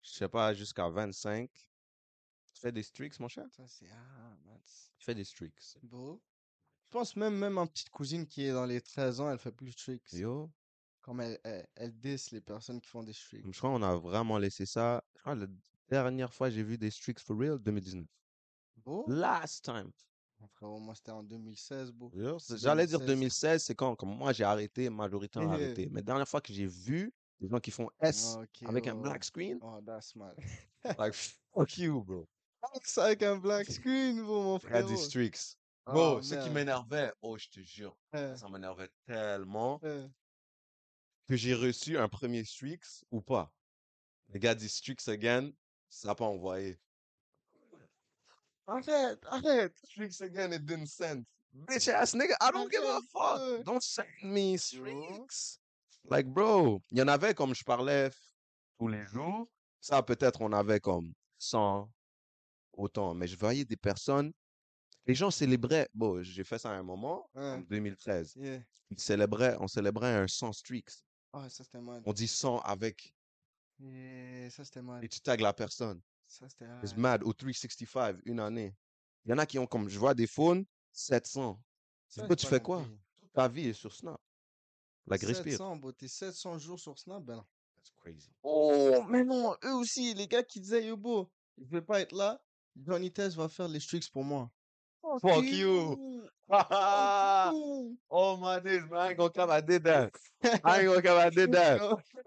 Speaker 1: je sais pas, jusqu'à 25, tu fais des streaks, mon cher?
Speaker 2: Ça, c'est ah,
Speaker 1: Tu fais des streaks.
Speaker 2: beau. Je pense même, même ma petite cousine qui est dans les 13 ans, elle fait plus de tricks.
Speaker 1: Yo,
Speaker 2: Comme elle, elle, elle diss les personnes qui font des streaks.
Speaker 1: je crois qu'on a vraiment laissé ça. Je crois la dernière fois que j'ai vu des streaks for real, 2019.
Speaker 2: Beau.
Speaker 1: Last time.
Speaker 2: Mon frérot, moi, c'était en 2016, beau.
Speaker 1: J'allais dire
Speaker 2: 2016.
Speaker 1: 2016, c'est quand, comme moi j'ai arrêté,
Speaker 2: Yeah.
Speaker 1: arrêté. Mais dernière fois que j'ai vu des gens qui font S
Speaker 2: Ok,
Speaker 1: avec un
Speaker 2: oh.
Speaker 1: black screen,
Speaker 2: Oh, that's mal.
Speaker 1: like fuck you, bro.
Speaker 2: Ça avec un black screen, bro, mon frérot.
Speaker 1: des streaks.
Speaker 2: Oh,
Speaker 1: Bro, ce qui m'énervait, oh, je te jure,
Speaker 2: Eh,
Speaker 1: ça m'énervait tellement
Speaker 2: eh.
Speaker 1: que j'ai reçu un premier streaks ou pas. Les gars disent streaks again, ça n'a pas envoyé. Arrête, arrête. Streaks again, it didn't send. Bitch ass nigga, I don't give a fuck. Don't send me streaks. Like, bro, il y en avait comme je parlais tous les jours. Ça, peut-être, on avait comme 100 autant. Mais je voyais des personnes, les gens célébraient. Bon, j'ai fait ça à un moment, en 2013.
Speaker 2: Yeah.
Speaker 1: Ils célébraient, on célébrait un 100 streaks.
Speaker 2: Ah, ça c'était mal.
Speaker 1: On dit 100 avec,
Speaker 2: Yeah, ça c'était mal.
Speaker 1: et tu tags la personne.
Speaker 2: Ça c'était
Speaker 1: It's
Speaker 2: hard.
Speaker 1: mad. Ou 365, une année. Il y en a qui ont comme, je vois des phones, 700.
Speaker 2: Ça,
Speaker 1: tu fais quoi? ta vie est sur Snap. Like, respire.
Speaker 2: 700, bro, t'es 700 jours sur Snap, ben non.
Speaker 1: That's crazy.
Speaker 2: Oh, mais non, eux aussi, les gars qui disaient, yo, bro, je vais pas être là, Johnny Test va faire les streaks pour moi.
Speaker 1: Fuck you. oh my days, man. I ain't gonna come, I did that. I ain't gonna come, I did that.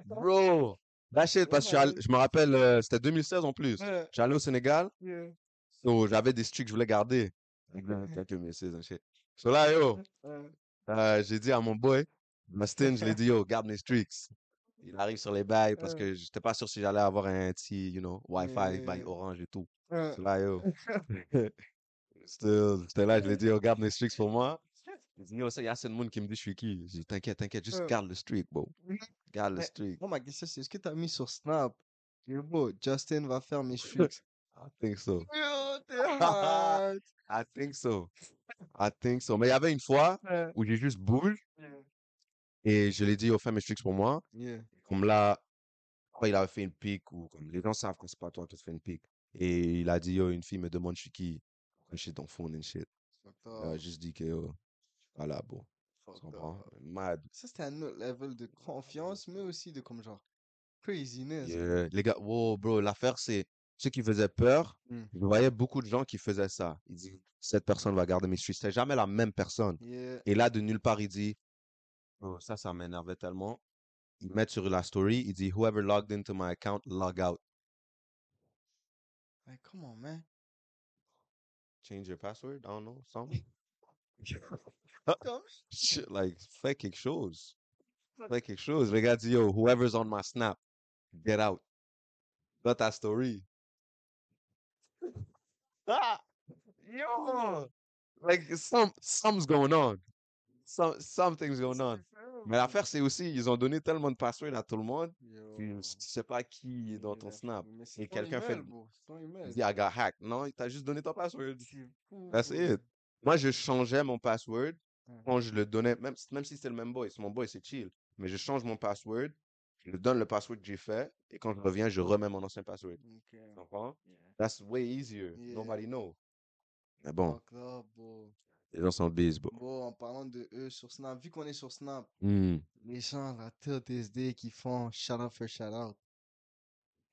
Speaker 1: Bro. That shit, parce que je, me rappelle, euh, c'était 2016 en plus. J'allais au Sénégal,
Speaker 2: yeah,
Speaker 1: so j'avais des streaks que je voulais garder. Quelques messages and shit. So là, yo, euh, j'ai dit à mon boy, Mustin, je lui ai dit, yo, garde mes streaks. Il arrive sur les bails parce
Speaker 2: Ouais.
Speaker 1: que j'étais pas sûr si j'allais avoir un petit, you know, Wi-Fi, bail orange et tout.
Speaker 2: Ouais.
Speaker 1: So là, yo. Still, J'étais là, je lui ai dit, yo, garde mes streaks pour moi. Il dit, yo, ça, il y a assez de monde qui me dit, je suis qui? J'ai dit, t'inquiète, t'inquiète, juste garde le streak, bro.
Speaker 2: Mhm.
Speaker 1: Garde le streak.
Speaker 2: Moi, ma question, c'est est-ce que t'as mis sur Snap? Yo, bro, Justin va faire mes streaks?
Speaker 1: I think so. I think so. I think so. Mais il y avait une fois où j'ai juste bougé et je l'ai dit, yo, fais mes streaks pour moi.
Speaker 2: Yeah.
Speaker 1: Comme là, après, il avait fait une pique ou comme les gens savent que c'est pas toi qui te fais une pique. Et il a dit, yo, une fille me demande je suis qui? Je suis ton phone and shit. Il a juste dit que, yo, voilà, bon. Tu comprends? Mad.
Speaker 2: Ça, c'était un autre level de confiance, mais aussi de comme genre craziness.
Speaker 1: Yeah. Les gars, wow, bro, l'affaire, c'est ceux qui faisaient peur.
Speaker 2: Mm.
Speaker 1: Je voyais beaucoup de gens qui faisaient ça. Ils disent, cette personne va garder mes streaks. C'était jamais la même personne.
Speaker 2: Yeah.
Speaker 1: Et là, de nulle part, il dit, oh, ça, ça m'énervait tellement. Il met sur la story, il dit, whoever logged into my account, log out.
Speaker 2: Like, come on, man?
Speaker 1: Change your password? I don't know, some
Speaker 2: Comme-
Speaker 1: shit, like, fais quelque chose. Fais quelque chose. Le gars dit, yo, whoever's on my snap, get out. Dans ta story. Ah! Yo! Like, some, something's going on. Some, something's going on. Mais l'affaire, c'est aussi, ils ont donné tellement de passwords à tout le monde, tu sais pas qui est dans ton snap. Et quelqu'un fait- Il dit, I got hacked. Non, il t'a juste donné ton password. That's it. Moi, je changeais mon password
Speaker 2: Ouais.
Speaker 1: quand je le donnais, même, même si c'est le même boy. C'est mon boy, c'est chill. Mais je change mon password, je lui donne le password que j'ai fait, et quand je reviens, je remets mon ancien password. Tu comprends? That's way easier. Nobody know. Mais bon. Les gens sont bro.
Speaker 2: Bon, en parlant de eux sur Snap, vu qu'on est sur Snap,
Speaker 1: Hmm.
Speaker 2: les gens là, TSD qui font shout out for shout out.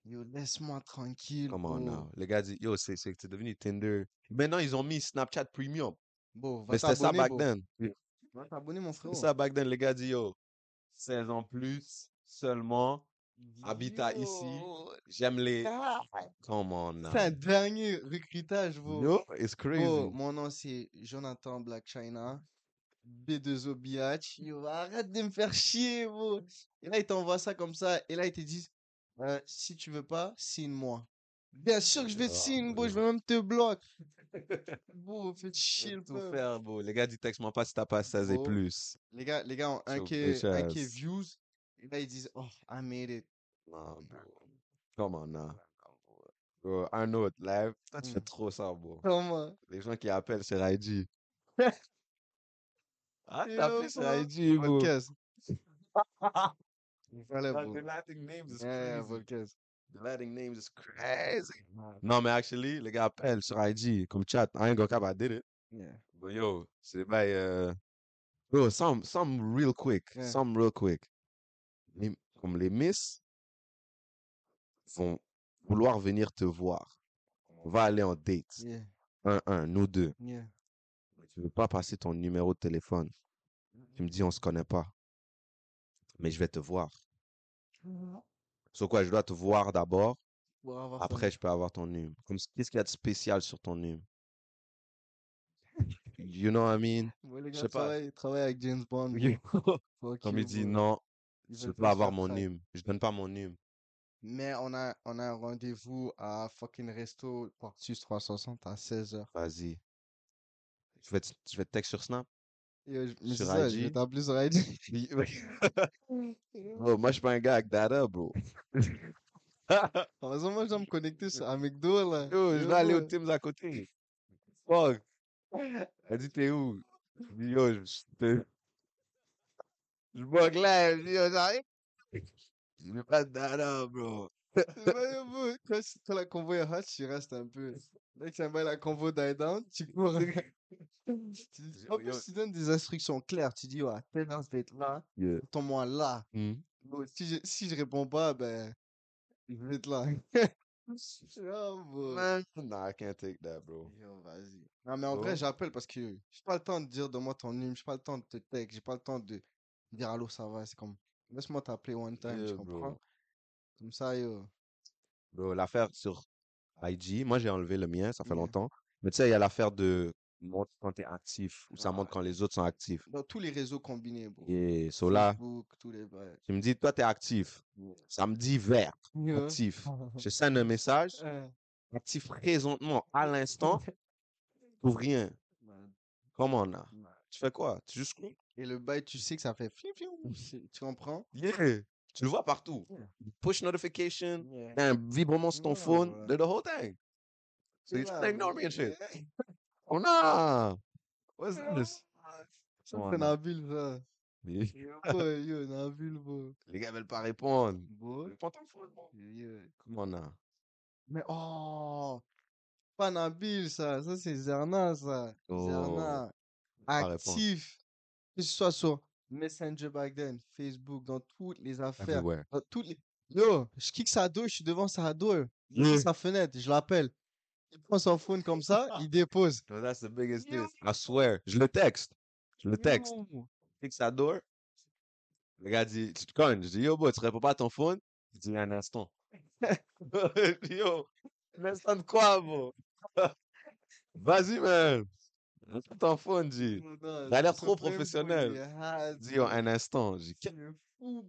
Speaker 2: Yo, laisse-moi tranquille.
Speaker 1: Come on
Speaker 2: bro.
Speaker 1: now. Les gars disent, yo, c'est devenu Tinder. Maintenant, ils ont mis Snapchat Premium.
Speaker 2: Bon, va
Speaker 1: Mais c'était ça back
Speaker 2: bro.
Speaker 1: then.
Speaker 2: Va t'abonner, mon frérot.
Speaker 1: C'était ça back then. Les gars disent, yo, 16 ans plus seulement. Habitat ici. J'aime les.
Speaker 2: Ah,
Speaker 1: Come on now.
Speaker 2: C'est un dernier recrutage, bro.
Speaker 1: Yo, it's crazy.
Speaker 2: Bro, mon nom c'est Jonathan Black China. B2O Biatch. Yo, arrête de me faire chier, bro. Et là, ils t'envoient ça comme ça. Et là, ils te disent euh, si tu veux pas, signe-moi. Bien sûr que je vais te
Speaker 1: Ah,
Speaker 2: signer, bro. Je vais même te bloquer. Bro, faites chier
Speaker 1: Faut
Speaker 2: le
Speaker 1: tout
Speaker 2: peuple.
Speaker 1: faire, bro. Les gars disent, texte-moi pas si t'as pas 16 et
Speaker 2: Bro.
Speaker 1: plus.
Speaker 2: Les gars, les gars ont
Speaker 1: So
Speaker 2: 1K, 1K
Speaker 1: bitch ass.
Speaker 2: views. Ils disent oh, I made it.
Speaker 1: Non, bro. Come on now. Bro, un autre live. Toi, tu fais
Speaker 2: Mm.
Speaker 1: trop ça, bro.
Speaker 2: Comment?
Speaker 1: Les gens qui appellent sur IG. ah, t'as appelé sur. IG, bro. But
Speaker 2: bro.
Speaker 1: the Latin names is
Speaker 2: Yeah,
Speaker 1: crazy. Latin names is crazy. Non, mais actually, les gars appellent sur IG comme chat. I ain't gonna cap, I did it.
Speaker 2: Yeah.
Speaker 1: But yo, c'est by uh, bro, some some real quick,
Speaker 2: Yeah.
Speaker 1: some real quick. Les- comme les miss vont vouloir venir te voir. On va aller en date.
Speaker 2: Yeah.
Speaker 1: Un, un, nous deux.
Speaker 2: Yeah.
Speaker 1: Tu veux pas passer ton numéro de téléphone. Tu me dis, on se connaît pas. Mais je vais te voir. Sur quoi, je dois te voir d'abord? Après, je peux avoir ton. Comme, qu'est-ce qu'il y a de spécial sur ton numéro? You know what I mean?
Speaker 2: Ouais, les
Speaker 1: Je sais pas.
Speaker 2: travaillent, travaillent avec James Bond.
Speaker 1: Comme il dit, non, je
Speaker 2: veulent
Speaker 1: veux pas avoir mon
Speaker 2: traîner.
Speaker 1: numéro. Je donne pas mon numéro.
Speaker 2: Mais on a, on a un rendez-vous à fucking resto Portus 360 à 16h.
Speaker 1: Vas-y. Je vais te, je vais te texte sur Snap.
Speaker 2: Yo, je- mais
Speaker 1: Sur
Speaker 2: ça, je
Speaker 1: IG.
Speaker 2: vais t'appeler sur IG.
Speaker 1: Moi, je suis pas un gars avec data, bro.
Speaker 2: En raison, moi, je dois me connecter sur Amigdo, là.
Speaker 1: Yo, je vais aller au. Teams à côté. Fuck. Elle dit, t'es où? Je yo, je te... Je bug là, je dis, yo, j'arrive. Je pas de data, bro.
Speaker 2: Quand, la convo est hot, tu restes un peu. Dès que ça va la convo die down, tu cours. En plus, tu donnes des instructions claires. Tu dis, ouais, je vais être là.
Speaker 1: Yeah.
Speaker 2: Attends-moi là. Bon, si, je, si je réponds pas, ben, je vais être là. oh, bro.
Speaker 1: Man, nah, I can't take that, bro.
Speaker 2: Yo, vas-y. Non, mais en
Speaker 1: Oh.
Speaker 2: vrai, j'appelle parce que j'ai pas le temps de dire donne-moi ton numéro, j'ai pas le temps de te texte, j'ai pas le temps de dire allô, ça va. C'est comme, laisse-moi t'appeler one time, tu
Speaker 1: Yeah,
Speaker 2: comprends?
Speaker 1: bro.
Speaker 2: Comme ça, yo.
Speaker 1: Bro, l'affaire sur IG, moi, j'ai enlevé le mien, ça fait
Speaker 2: Yeah.
Speaker 1: longtemps. Mais tu sais, il y a l'affaire de montre quand t'es actif ou ça montre
Speaker 2: Ah.
Speaker 1: quand les autres sont actifs.
Speaker 2: Dans tous les réseaux combinés, bro.
Speaker 1: Et so là,
Speaker 2: Facebook, tous les bails.
Speaker 1: tu me dis, toi, t'es actif. Samedi vert,
Speaker 2: Yo.
Speaker 1: actif. Je sends un message, actif présentement, à l'instant, pour rien. Comment on a? Tu fais quoi? Tu juste scroll?
Speaker 2: Et le bail, tu sais que ça fait fiou, fiou, c'est- Tu comprends?
Speaker 1: Yeah. Tu le vois partout.
Speaker 2: Yeah.
Speaker 1: Push notification,
Speaker 2: Yeah.
Speaker 1: un vibrement sur ton
Speaker 2: Ouais,
Speaker 1: phone, the whole thing. So
Speaker 2: C'est
Speaker 1: you trying to ignore me and shit.
Speaker 2: Yeah.
Speaker 1: Oh no! What's this?
Speaker 2: Ça,
Speaker 1: on now.
Speaker 2: Nabil, ça.
Speaker 1: Les
Speaker 2: Yo, yo, Nabil, bro.
Speaker 1: les gars veulent pas répondre.
Speaker 2: Bro.
Speaker 1: Réponds ton phone, bro. Comment on a?
Speaker 2: Mais oh, pas Nabil, ça. Ça, c'est Zerna, ça.
Speaker 1: Oh.
Speaker 2: Zerna. Actif. Que ce soit sur Messenger back then, Facebook, dans toutes les affaires.
Speaker 1: Everywhere.
Speaker 2: Dans toutes les... Yo, je kick sa dos, je suis devant sa
Speaker 1: Yeah.
Speaker 2: ouvre sa fenêtre, je l'appelle. Il prend son phone comme ça, il dépose.
Speaker 1: That's the biggest diss. I swear. Je le texte. Je le texte.
Speaker 2: Yo.
Speaker 1: Fixe sa door. Le gars dit, tu te cognes. Je dis, yo, bro, tu réponds pas à ton phone? Il dit, un instant. Yo, un instant de quoi, bro? Vas-y, man. Phone, dit.
Speaker 2: Non,
Speaker 1: T'as l'air trop professionnel. Dis, yo, un instant. J'ai.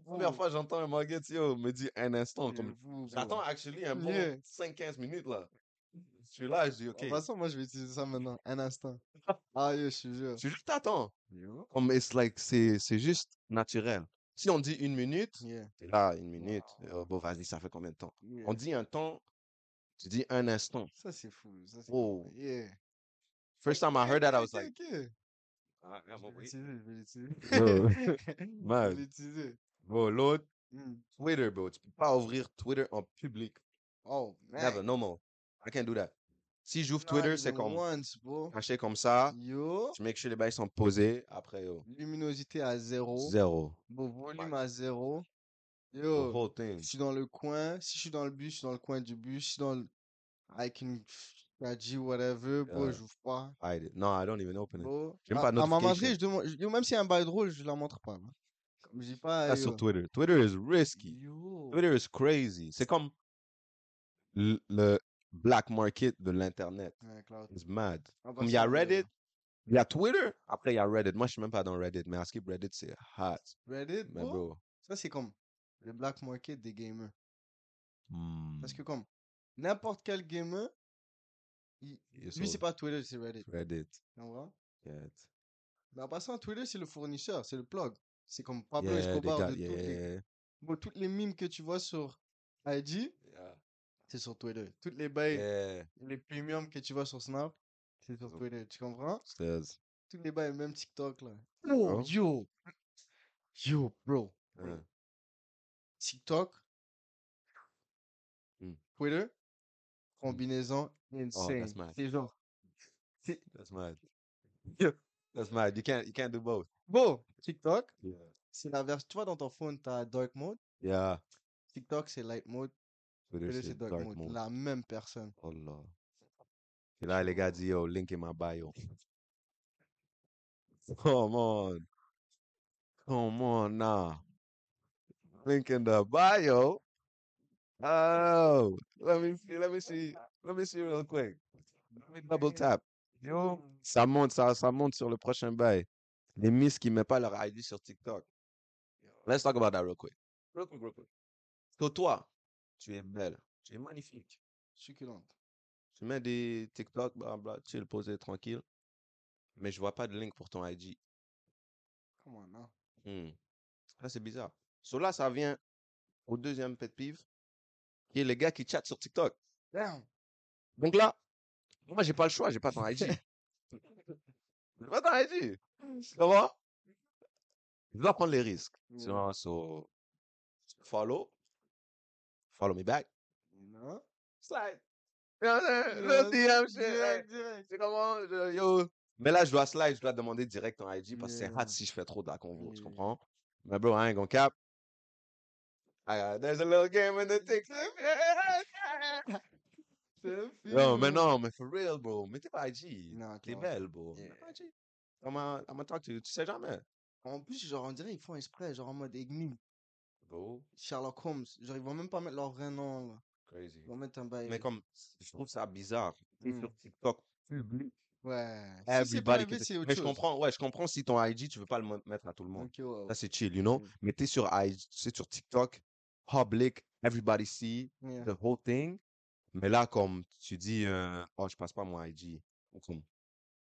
Speaker 1: Première fois, j'entends un Marguerite, yo, me dit un instant. Comme... J'attends actually un bon
Speaker 2: Yeah.
Speaker 1: 5-15 minutes, là. Je suis là, je dis,
Speaker 2: De
Speaker 1: ok.
Speaker 2: toute façon, moi, je vais utiliser ça maintenant. Un instant. Ah, yo, je te jure.
Speaker 1: Tu juste t'attends. Comme, it's like, c'est, juste naturel. Si on dit une minute,
Speaker 2: Yeah.
Speaker 1: t'es là, une minute. Oh, bon, vas-y, ça fait combien de temps?
Speaker 2: yeah.
Speaker 1: On dit un temps, tu dis un instant.
Speaker 2: Ça, c'est fou. Ça,
Speaker 1: Oh.
Speaker 2: fou. Yeah.
Speaker 1: First time I heard that, I was like, ah,
Speaker 2: Je je Je
Speaker 1: man. Bro, l'autre,
Speaker 2: Hmm.
Speaker 1: Twitter, bro. Tu peux pas ouvrir Twitter en public.
Speaker 2: Oh, man.
Speaker 1: Never, no more. I can't do that. Si j'ouvre Twitter, c'est comme
Speaker 2: once, bro.
Speaker 1: caché comme ça.
Speaker 2: Yo.
Speaker 1: Tu make sure les bails sont posés. Après, yo,
Speaker 2: Luminosité à zéro.
Speaker 1: zéro.
Speaker 2: Bon, volume à zéro.
Speaker 1: The
Speaker 2: Yo.
Speaker 1: whole thing.
Speaker 2: Je suis dans le coin. Si je suis dans le bus, je suis dans le coin du bus. Je suis dans le. Avec une. Kaji, whatever. Bro, j'ouvre pas.
Speaker 1: Hide it. No, I don't even open it.
Speaker 2: Bro.
Speaker 1: J'aime
Speaker 2: À-
Speaker 1: pas de
Speaker 2: à
Speaker 1: notification.
Speaker 2: mangerie, je demande. je- yo, Même s'il y a un bail drôle, je la montre pas. là. Comme je dis pas.
Speaker 1: That's sur. Twitter. Twitter is risky.
Speaker 2: Yo.
Speaker 1: Twitter is crazy. C'est comme le, le black market de l'Internet.
Speaker 2: Ouais, Cloud.
Speaker 1: It's mad.
Speaker 2: Bah,
Speaker 1: Comme il y a. Reddit, il y a Twitter, après il y a Reddit. Moi, je suis même pas dans Reddit, mais à skip Reddit, c'est hot.
Speaker 2: Reddit,
Speaker 1: Mais
Speaker 2: bro,
Speaker 1: bro.
Speaker 2: ça c'est comme le black market des gamers.
Speaker 1: hmm,
Speaker 2: Parce que comme n'importe quel gamer, il- lui c'est pas Twitter, c'est Reddit.
Speaker 1: Reddit.
Speaker 2: Tu vois?
Speaker 1: Get.
Speaker 2: Mais en passant, Twitter c'est le fournisseur, c'est le plug. C'est comme Pablo
Speaker 1: Yeah,
Speaker 2: Escobar
Speaker 1: got,
Speaker 2: de toutes les...
Speaker 1: yeah,
Speaker 2: Bon, toutes les mimes que tu vois sur IG,
Speaker 1: yeah,
Speaker 2: c'est sur Twitter. Toutes les bails,
Speaker 1: yeah.
Speaker 2: les premiums que tu vois sur Snap, c'est sur Twitter. Tu comprends?
Speaker 1: Says,
Speaker 2: Toutes les bails, même TikTok là.
Speaker 1: Oh.
Speaker 2: yo! Yo, bro.
Speaker 1: uh,
Speaker 2: TikTok,
Speaker 1: Hmm.
Speaker 2: Twitter, combinaison
Speaker 1: Oh,
Speaker 2: insane.
Speaker 1: that's mad.
Speaker 2: c'est genre. c'est-
Speaker 1: That's mad. Yeah, that's mad. You can't, you can't do both.
Speaker 2: Bon, TikTok,
Speaker 1: Yeah.
Speaker 2: c'est la version. Tu vois, dans ton phone, tu as dark mode.
Speaker 1: Yeah.
Speaker 2: TikTok, c'est light mode.
Speaker 1: Twitter,
Speaker 2: Twitter,
Speaker 1: c'est
Speaker 2: dark,
Speaker 1: dark
Speaker 2: mode.
Speaker 1: mode.
Speaker 2: La même personne.
Speaker 1: Oh là. Et là, les gars disent, yo, link in my bio. Come on. Come on now. Link in the bio. Oh, let me see, let me see, let me see real quick. Let me double tap. Yo, ça monte, ça, ça monte sur le prochain bail. Les miss qui mettent pas leur ID sur TikTok. Let's talk about that real quick. Real quick, real quick. Que toi, tu es belle, tu es magnifique.
Speaker 2: Succulente.
Speaker 1: Tu mets des TikTok, blablabla, chill, posé, tranquille. mais je vois pas de link pour ton IG.
Speaker 2: Come on, now.
Speaker 1: Hmm. Là, c'est bizarre. So là, ça vient au deuxième pet peeve, qui est les gars qui chattent sur TikTok.
Speaker 2: Damn.
Speaker 1: Donc là, moi, j'ai pas le choix, j'ai pas ton IG. j'ai pas ton IG. Comment? Je dois prendre les risques. Vois, so, follow. Follow me back.
Speaker 2: Non.
Speaker 1: Slide. Le DM
Speaker 2: direct.
Speaker 1: C'est comment? je- Yo. Mais là, je dois slide, je dois demander direct ton IG parce que c'est hard si je fais trop de la convo, tu comprends? Mais bro, I ain't gonna cap. I got- there's a little game in the TikTok.
Speaker 2: Un
Speaker 1: Yo, mais non, mais for real, bro. Mettez pas IG.
Speaker 2: Non,
Speaker 1: T'es belle, bro.
Speaker 2: Yeah.
Speaker 1: Pas IG. I'm gonna, I'm gonna talk to you. Tu sais jamais.
Speaker 2: En plus, genre, on dirait ils font exprès, genre en mode énigme.
Speaker 1: Bro,
Speaker 2: Sherlock Holmes. Genre, ils vont même pas mettre leur vrai nom, là.
Speaker 1: crazy.
Speaker 2: Ils vont mettre un bail.
Speaker 1: Mais comme, je trouve ça bizarre. T'es
Speaker 2: Mm.
Speaker 1: sur TikTok public.
Speaker 2: Ouais. Si c'est
Speaker 1: Everybody can-
Speaker 2: c'est
Speaker 1: Mais je comprends, ouais, je comprends si ton IG, tu veux pas le mettre à tout le monde.
Speaker 2: Ok, ouais, ouais.
Speaker 1: Ça, c'est chill, you know?
Speaker 2: Mm.
Speaker 1: Mais t'es sur IG, c'est sur TikTok, public, everybody see
Speaker 2: Yeah.
Speaker 1: the whole thing. Mais là, comme tu dis, euh, oh, je passe pas mon IG. Ou comme,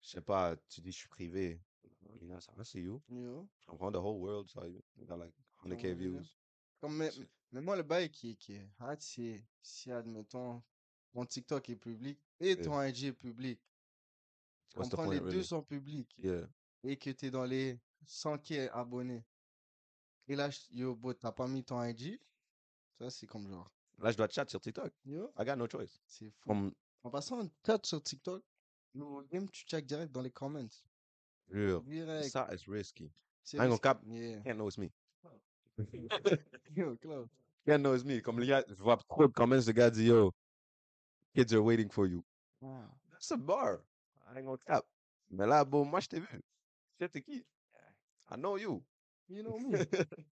Speaker 1: je sais pas, tu dis, je suis privé. You know, ça va, c'est you.
Speaker 2: Yo.
Speaker 1: Je comprends the whole world, so you got like 100k
Speaker 2: Ouais,
Speaker 1: views.
Speaker 2: Comme, mais, mais moi, le bail qui, est- qui est hard, c'est si, admettons, mon TikTok est public et
Speaker 1: Yeah.
Speaker 2: ton IG est public. Tu
Speaker 1: What's the
Speaker 2: comprends,
Speaker 1: point,
Speaker 2: les deux
Speaker 1: really?
Speaker 2: sont publics
Speaker 1: Yeah.
Speaker 2: et que tu es dans les 100K abonnés. Et là, je- yo, bro, t'as pas mis ton IG. Ça, c'est comme genre.
Speaker 1: Là, je dois chat sur TikTok.
Speaker 2: Yo,
Speaker 1: I got no choice.
Speaker 2: c'est fou.
Speaker 1: Comme,
Speaker 2: En passant, chat sur TikTok, le game, tu check direct dans les comments.
Speaker 1: real.
Speaker 2: Direct.
Speaker 1: Ça, it's risky.
Speaker 2: C'est risqué.
Speaker 1: cap.
Speaker 2: Yeah.
Speaker 1: Can't know it's me.
Speaker 2: Yo, Claude.
Speaker 1: Can't know it's me. Comme les gars, je vois trop de comments, le gars dit, yo, kids are waiting for you.
Speaker 2: Wow.
Speaker 1: That's a bar. I ain't gonna cap. Mais là, bon, moi, je t'ai vu. Sais, t'es qui? I know you.
Speaker 2: You know me.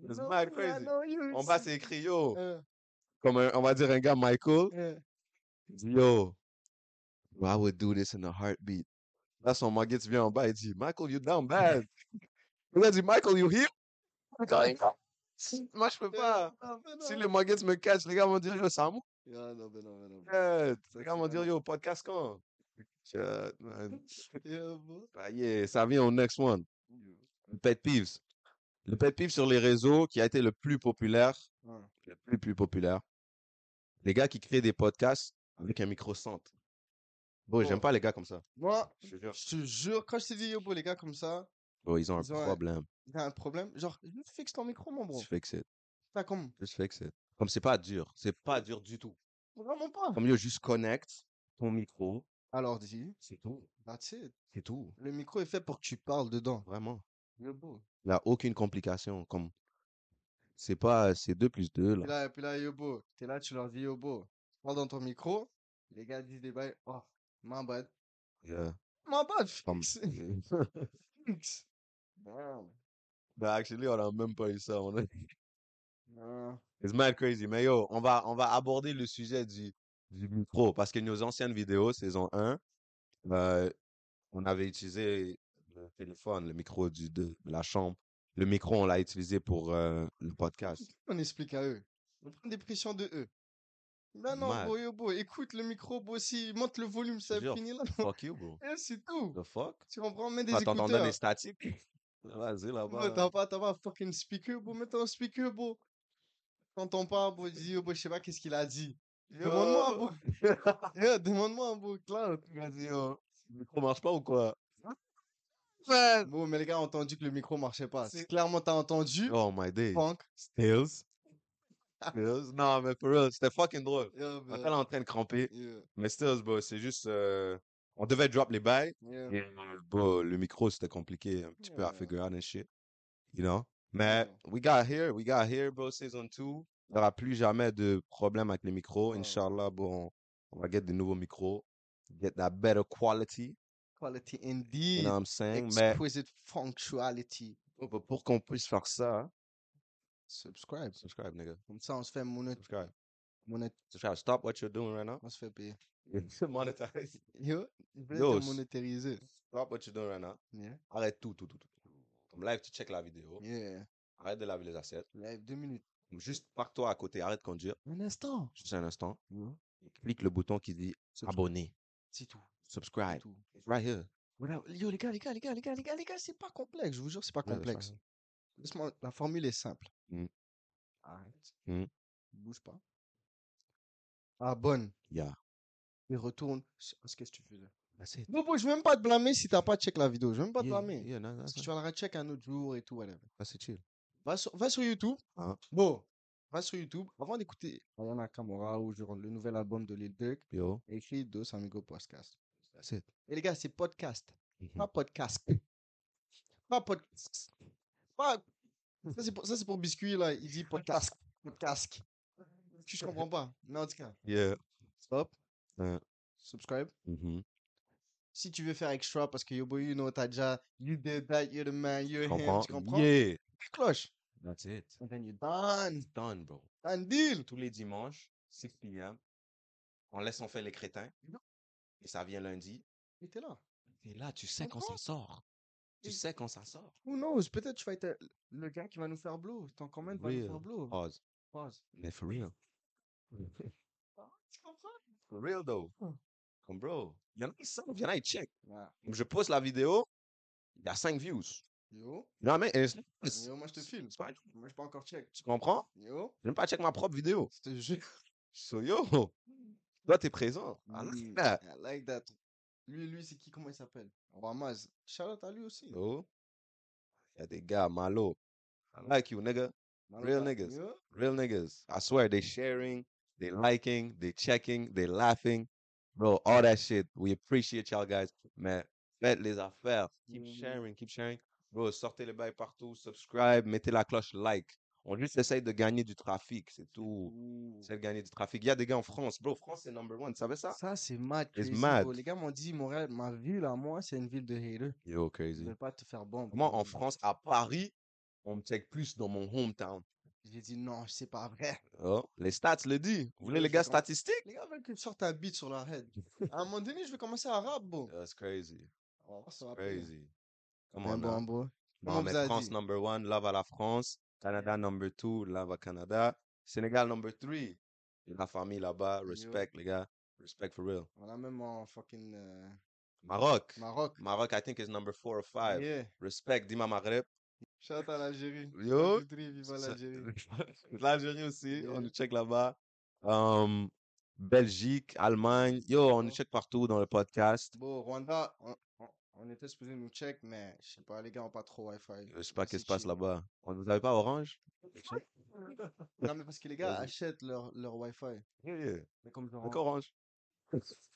Speaker 2: You
Speaker 1: It's
Speaker 2: know
Speaker 1: mad
Speaker 2: me, I
Speaker 1: crazy.
Speaker 2: know you.
Speaker 1: En bas, c'est écrit, yo.
Speaker 2: Euh,
Speaker 1: Comme un- on va dire un gars, Michael. Il dit, yo, I would do this in a heartbeat. Là, son Muggets vient en bas, il dit, Michael, you down bad. Il a dit, Michael, you here? Moi, je peux pas.
Speaker 2: Non,
Speaker 1: Si les Muggets me catchent, les gars vont dire, yo, Samu.
Speaker 2: Ah, non, mais non, mais non.
Speaker 1: Yeah. Les gars vont dire, yo, podcast quand? Shit, man.
Speaker 2: Yeah, bro.
Speaker 1: Ah, yeah, ça vient au next one. Le pet peeves. Le pet peeve sur les réseaux qui a été le plus populaire. Le plus, plus populaire. Les gars qui créent des podcasts avec un micro centre. Bon, j'aime pas les gars comme ça.
Speaker 2: Moi,
Speaker 1: Je te jure.
Speaker 2: je te jure, quand je t'ai dit, yo, bro, les gars, comme ça,
Speaker 1: Bon, ils ont un
Speaker 2: Ils ont un-
Speaker 1: problème.
Speaker 2: il y a un problème. Genre, juste fixe ton micro, mon bro.
Speaker 1: Just fix it.
Speaker 2: Comme,
Speaker 1: Just fix it. Comme c'est pas dur. C'est pas dur du tout.
Speaker 2: vraiment pas.
Speaker 1: Comme yo, juste connecte ton micro.
Speaker 2: Alors, dis,
Speaker 1: C'est tout.
Speaker 2: that's it.
Speaker 1: C'est tout.
Speaker 2: Le micro est fait pour que tu parles dedans.
Speaker 1: Vraiment. Il n'y a aucune complication. Comme, c'est pas, c'est 2 plus 2,
Speaker 2: Puis
Speaker 1: là.
Speaker 2: là, puis là, yo, bro, t'es là, tu leur dis, yo, bro, tu parles dans ton micro. Les gars disent des bails, oh, my bad.
Speaker 1: Yeah.
Speaker 2: My bad, fixe. Fixe. Damn.
Speaker 1: Bah, actually, on a même pas eu ça. On a...
Speaker 2: Non.
Speaker 1: It's mad crazy. Mais yo, on va, on va aborder le sujet du, du micro. Parce que nos anciennes vidéos, saison 1, euh, on avait utilisé le téléphone, le micro du, de la chambre. Le micro, on l'a utilisé pour euh, le podcast.
Speaker 2: On explique à eux. On prend des pressions de eux. Ben non, yo, bro, écoute le micro, si monte le volume, ça
Speaker 1: Jure.
Speaker 2: finit là.
Speaker 1: Fuck you, bro.
Speaker 2: Et c'est tout.
Speaker 1: The fuck?
Speaker 2: Tu comprends? Mets des
Speaker 1: Attends,
Speaker 2: écouteurs.
Speaker 1: des statiques? Vas-y, là-bas.
Speaker 2: T'as pas, t'as pas fucking speaker, bro? Mets un speaker, bro. T'entends pas, bro? Dis, yo, bro, je sais pas qu'est-ce qu'il a dit. Demande-moi, bro. Demande-moi, bro.
Speaker 1: Vas-y, yo. Le micro marche pas ou quoi?
Speaker 2: Bon, mais les gars ont entendu que le micro marchait pas.
Speaker 1: C'est-
Speaker 2: Clairement, t'as entendu.
Speaker 1: Oh my days.
Speaker 2: Funk.
Speaker 1: Stills. Stills. Non, mais for real, c'était fucking drôle.
Speaker 2: Yeah,
Speaker 1: On était là en train de cramper.
Speaker 2: Yeah,
Speaker 1: Mais Stills, bro, c'est juste. euh, On devait drop les bails.
Speaker 2: yeah.
Speaker 1: Et, bro, le micro, c'était compliqué un petit peu à figure out and shit. You know? Mais we got here, we got here, bro, season 2. Il n'y aura plus jamais de problème avec les micros.
Speaker 2: Ouais.
Speaker 1: Inch'Allah, bon, on va get des nouveaux micros. Get that better quality.
Speaker 2: Quality
Speaker 1: You
Speaker 2: indeed.
Speaker 1: know what I'm saying? Mais
Speaker 2: Exquisite functionality.
Speaker 1: pour- pour pour qu'on puisse faire ça,
Speaker 2: Subscribe.
Speaker 1: subscribe, nigga.
Speaker 2: Comme ça, on se fait monet...
Speaker 1: Subscribe.
Speaker 2: monet...
Speaker 1: Subscribe. Stop what you're doing right now.
Speaker 2: On se fait payer.
Speaker 1: Monetize.
Speaker 2: Yo,
Speaker 1: Yo,
Speaker 2: te monétariser.
Speaker 1: Stop what you're doing right now.
Speaker 2: Yeah.
Speaker 1: Arrête tout, tout, tout, tout. Comme live, tu check la vidéo.
Speaker 2: Yeah.
Speaker 1: Arrête de laver les assiettes.
Speaker 2: Live, deux minutes.
Speaker 1: Juste pars-toi à côté, arrête de conduire.
Speaker 2: Un instant.
Speaker 1: Juste un instant.
Speaker 2: Yeah.
Speaker 1: Clique le bouton qui dit abonner.
Speaker 2: C'est tout.
Speaker 1: Subscribe.
Speaker 2: C'est.
Speaker 1: It's right here.
Speaker 2: Voilà. Yo, les gars, les gars, les gars, les gars, les gars, les gars, c'est pas complexe. Je vous jure, c'est pas complexe. Laisse-moi- La formule est simple.
Speaker 1: Mm.
Speaker 2: Arrête.
Speaker 1: Mm.
Speaker 2: Bouge pas. Abonne.
Speaker 1: Yeah.
Speaker 2: Et retourne sur ce que tu faisais. Non, bon, je vais même pas te blâmer si t'as pas check la vidéo. Je vais même pas te blâmer.
Speaker 1: yeah,
Speaker 2: Parce que tu vas la recheck un autre jour et tout, whatever.
Speaker 1: It, chill.
Speaker 2: Va sur, va sur YouTube.
Speaker 1: Ah.
Speaker 2: Bon, va sur YouTube. Avant d'écouter Ayana Kamura ou le nouvel album de Lil Durk,
Speaker 1: Yo,
Speaker 2: écris Dos Amigos Podcast.
Speaker 1: That's it.
Speaker 2: Et les gars, c'est podcast.
Speaker 1: Mhm.
Speaker 2: Pas podcast. Pas podcast. Pas... Ça, c'est pour, ça, c'est pour Biscuit, là. Il dit podcast. Podcast. Je comprends pas. Mais en tout cas,
Speaker 1: Yeah.
Speaker 2: stop. Subscribe.
Speaker 1: Mhm.
Speaker 2: Si tu veux faire extra parce que yo boy, you know, t'as déjà, you did that, you're the man, you're him. Tu comprends?
Speaker 1: Yeah.
Speaker 2: Cloche.
Speaker 1: That's it.
Speaker 2: And then you're done.
Speaker 1: Done, bro.
Speaker 2: Done deal.
Speaker 1: Tous les dimanches, 6 p.m., on laisse on fait les crétins. Et ça vient lundi.
Speaker 2: Et t'es là.
Speaker 1: Et là, tu sais quand
Speaker 2: Comprends?
Speaker 1: ça sort. Tu
Speaker 2: Et-
Speaker 1: sais quand ça sort.
Speaker 2: Who knows? Peut-être tu vas être euh, le gars qui va nous faire blow. Ton comment va nous faire blow.
Speaker 1: Pause.
Speaker 2: Pause.
Speaker 1: Mais for real.
Speaker 2: Tu comprends?
Speaker 1: For real, though.
Speaker 2: Hmm.
Speaker 1: Comme bro, il y en a qui savent, il y en a qui check. Je poste la vidéo, il y a 5 views.
Speaker 2: Yo.
Speaker 1: Non, mais it's-
Speaker 2: Yo, moi je te filme.
Speaker 1: fine.
Speaker 2: Moi je pas encore check.
Speaker 1: tu comprends?
Speaker 2: Yo.
Speaker 1: Je même pas check ma propre vidéo.
Speaker 2: Je te jure.
Speaker 1: So yo, toi t'es présent. I like that.
Speaker 2: I like that. Lui, lui, c'est qui? Comment il s'appelle? Ramaz. Shout out à lui aussi.
Speaker 1: Yo, il y a des gars, malo. I like you, nigga.
Speaker 2: Malo
Speaker 1: real niggas. Real niggas. I swear, they sharing, they liking, they checking, they laughing. Bro, all that shit. We appreciate y'all guys. Mais faites les affaires. Keep
Speaker 2: Mhm.
Speaker 1: sharing, keep sharing. Bro, sortez les bails partout, subscribe, mettez la cloche like. On juste essaye de gagner du trafic, c'est tout. C'est de gagner du trafic. Il y a des gars en France. Bro, France, c'est number one. Tu savais ça?
Speaker 2: Ça, c'est mad. Crazy,
Speaker 1: mad.
Speaker 2: bro. Les gars m'ont dit, Montréal, ma ville à moi, c'est une ville de haters.
Speaker 1: Yo, crazy.
Speaker 2: veulent pas te faire bombe.
Speaker 1: Moi, en France, à Paris, on me check plus dans mon hometown.
Speaker 2: J'ai dit, non, c'est pas vrai.
Speaker 1: Oh, les stats le disent. Vous voulez les
Speaker 2: je
Speaker 1: gars statistiques?
Speaker 2: Les gars veulent que sortes un beat sur leur head. À un moment donné, je vais commencer à rap, bro.
Speaker 1: That's crazy.
Speaker 2: Si ça va payer.
Speaker 1: Crazy. Come
Speaker 2: Mais
Speaker 1: on
Speaker 2: bon, bro.
Speaker 1: Non,
Speaker 2: Comment
Speaker 1: mais France
Speaker 2: dit?
Speaker 1: number one, love à la France. Canada number two, love à Canada. Sénégal number three. La famille là-bas, respect, les gars. Respect for real.
Speaker 2: On a même en fucking euh,
Speaker 1: Maroc.
Speaker 2: Maroc.
Speaker 1: Maroc, I think, is number four or five.
Speaker 2: Yeah.
Speaker 1: Respect, Dima Maghreb.
Speaker 2: Shout out à l'Algérie.
Speaker 1: Yo. Ça-
Speaker 2: l'Algérie.
Speaker 1: L'Algérie aussi, on nous check là-bas. Um, Belgique, Allemagne. Yo, on nous check partout dans le podcast.
Speaker 2: Bon, Rwanda, on, on- était supposé nous check, mais je sais pas, les gars ont pas trop Wi-Fi.
Speaker 1: Je sais pas qu'est-ce qui se passe là-bas. On vous avez pas Orange?
Speaker 2: Non, mais parce que les gars
Speaker 1: Vas-y.
Speaker 2: achètent leur, leur Wi-Fi.
Speaker 1: Yeah, yeah.
Speaker 2: Mais comme genre.
Speaker 1: Avec Orange.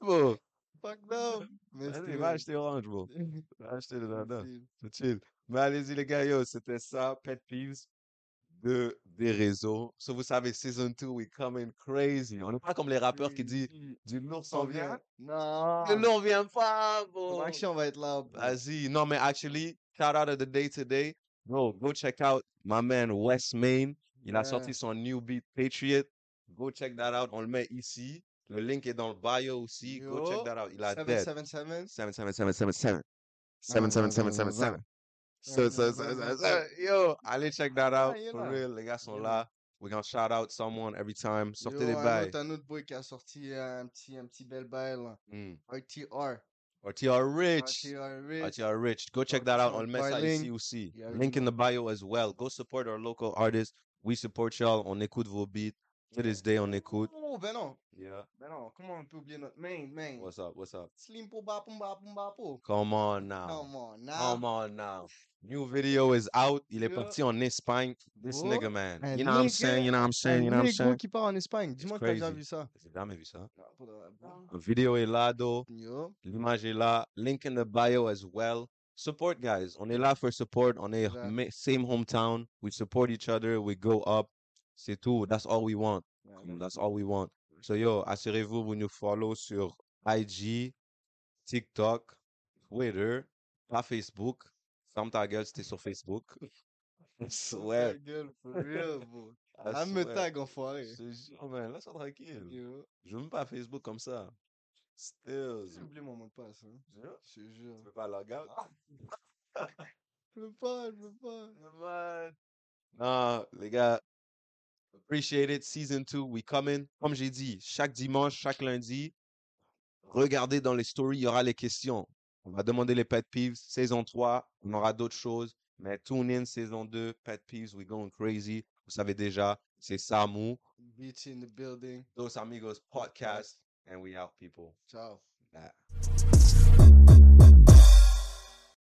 Speaker 1: Bon,
Speaker 2: Fuck no! Mais
Speaker 1: allez,
Speaker 2: c'était-
Speaker 1: va acheter Orange, bon. Va acheter le dada. C'est chill. Mais allez-y, les gars, yo, c'était ça, Pet Peeves de, des réseaux. So, vous savez, season 2, we coming crazy. On n'est pas comme les rappeurs qui disent du lourd s'en vient.
Speaker 2: Non!
Speaker 1: Le lourd vient pas, bro.
Speaker 2: action va être là. bro.
Speaker 1: Vas-y. Non, mais actually, shout out of the day today. Bro, go check out my man West Main. Il a sorti son new beat Patriot. Go check that out. On le met ici. Le link est dans le bio aussi. Go check
Speaker 2: Yo,
Speaker 1: that out. Il a dead.
Speaker 2: 777.
Speaker 1: 7777.
Speaker 2: Ah,
Speaker 1: 7777. So, so, so, so, so, yo, allez check that out.
Speaker 2: Ah,
Speaker 1: For real, les gars sont là. We're gonna shout out someone every time. Sortez des bails.
Speaker 2: un autre boy qui a sorti un petit, un petit bel bail.
Speaker 1: Mm.
Speaker 2: RTR.
Speaker 1: RTR Rich.
Speaker 2: RTR Rich.
Speaker 1: RTR Rich. Go check that out. On le met ça ici aussi. Link in the bio as well. Go support our local artists. We support y'all. On écoute vos beats. To this day, on écoute.
Speaker 2: Oh, ben non.
Speaker 1: Yeah.
Speaker 2: Ben oh, non. Comment on peut oublier notre main, main?
Speaker 1: What's up? What's up?
Speaker 2: Slim po ba pum ba pum ba po.
Speaker 1: Come on now.
Speaker 2: Come on now.
Speaker 1: Come on now. New video is out. Il est
Speaker 2: Yeah.
Speaker 1: parti en Espagne. This
Speaker 2: Oh,
Speaker 1: nigga, man.
Speaker 2: un
Speaker 1: You know what I'm saying? You know what I'm saying? You know what I'm saying?
Speaker 2: qui part en Espagne. Dis-moi que t'as déjà vu ça.
Speaker 1: J'ai jamais vu ça.
Speaker 2: Non, pour de vrai.
Speaker 1: La vidéo est là, though.
Speaker 2: Yo.
Speaker 1: L'image est là. Link in the bio as well. Support, guys. On est là for support. On est
Speaker 2: Exact.
Speaker 1: same hometown. We support each other. We go up. C'est tout. That's all we want. That's all we want. So, yo, assurez-vous, vous nous follow sur IG, TikTok, Twitter, pas Facebook. Ferme ta gueule si t'es sur Facebook. I
Speaker 2: Ta
Speaker 1: swear.
Speaker 2: gueule, for real, bro. Ah, me tag, enfoiré.
Speaker 1: Je te jure, man, laisse-moi tranquille.
Speaker 2: Yo.
Speaker 1: Je veux même pas Facebook comme ça. Still.
Speaker 2: J'ai oublié mon mot de passe. Hein. Je te jure.
Speaker 1: Tu veux pas log out?
Speaker 2: Je veux pas, je veux pas.
Speaker 1: Non, les gars, appreciate it. Season 2, we coming. Comme j'ai dit, chaque dimanche, chaque lundi, regardez dans les stories, il y aura les questions. On va demander les pet peeves. Saison 3, on aura d'autres choses. Mais tune in, saison 2, pet peeves, we going crazy. Vous savez déjà, c'est Samu,
Speaker 2: Beats in the building.
Speaker 1: Dos Amigos Podcast, and we out, people.
Speaker 2: Ciao.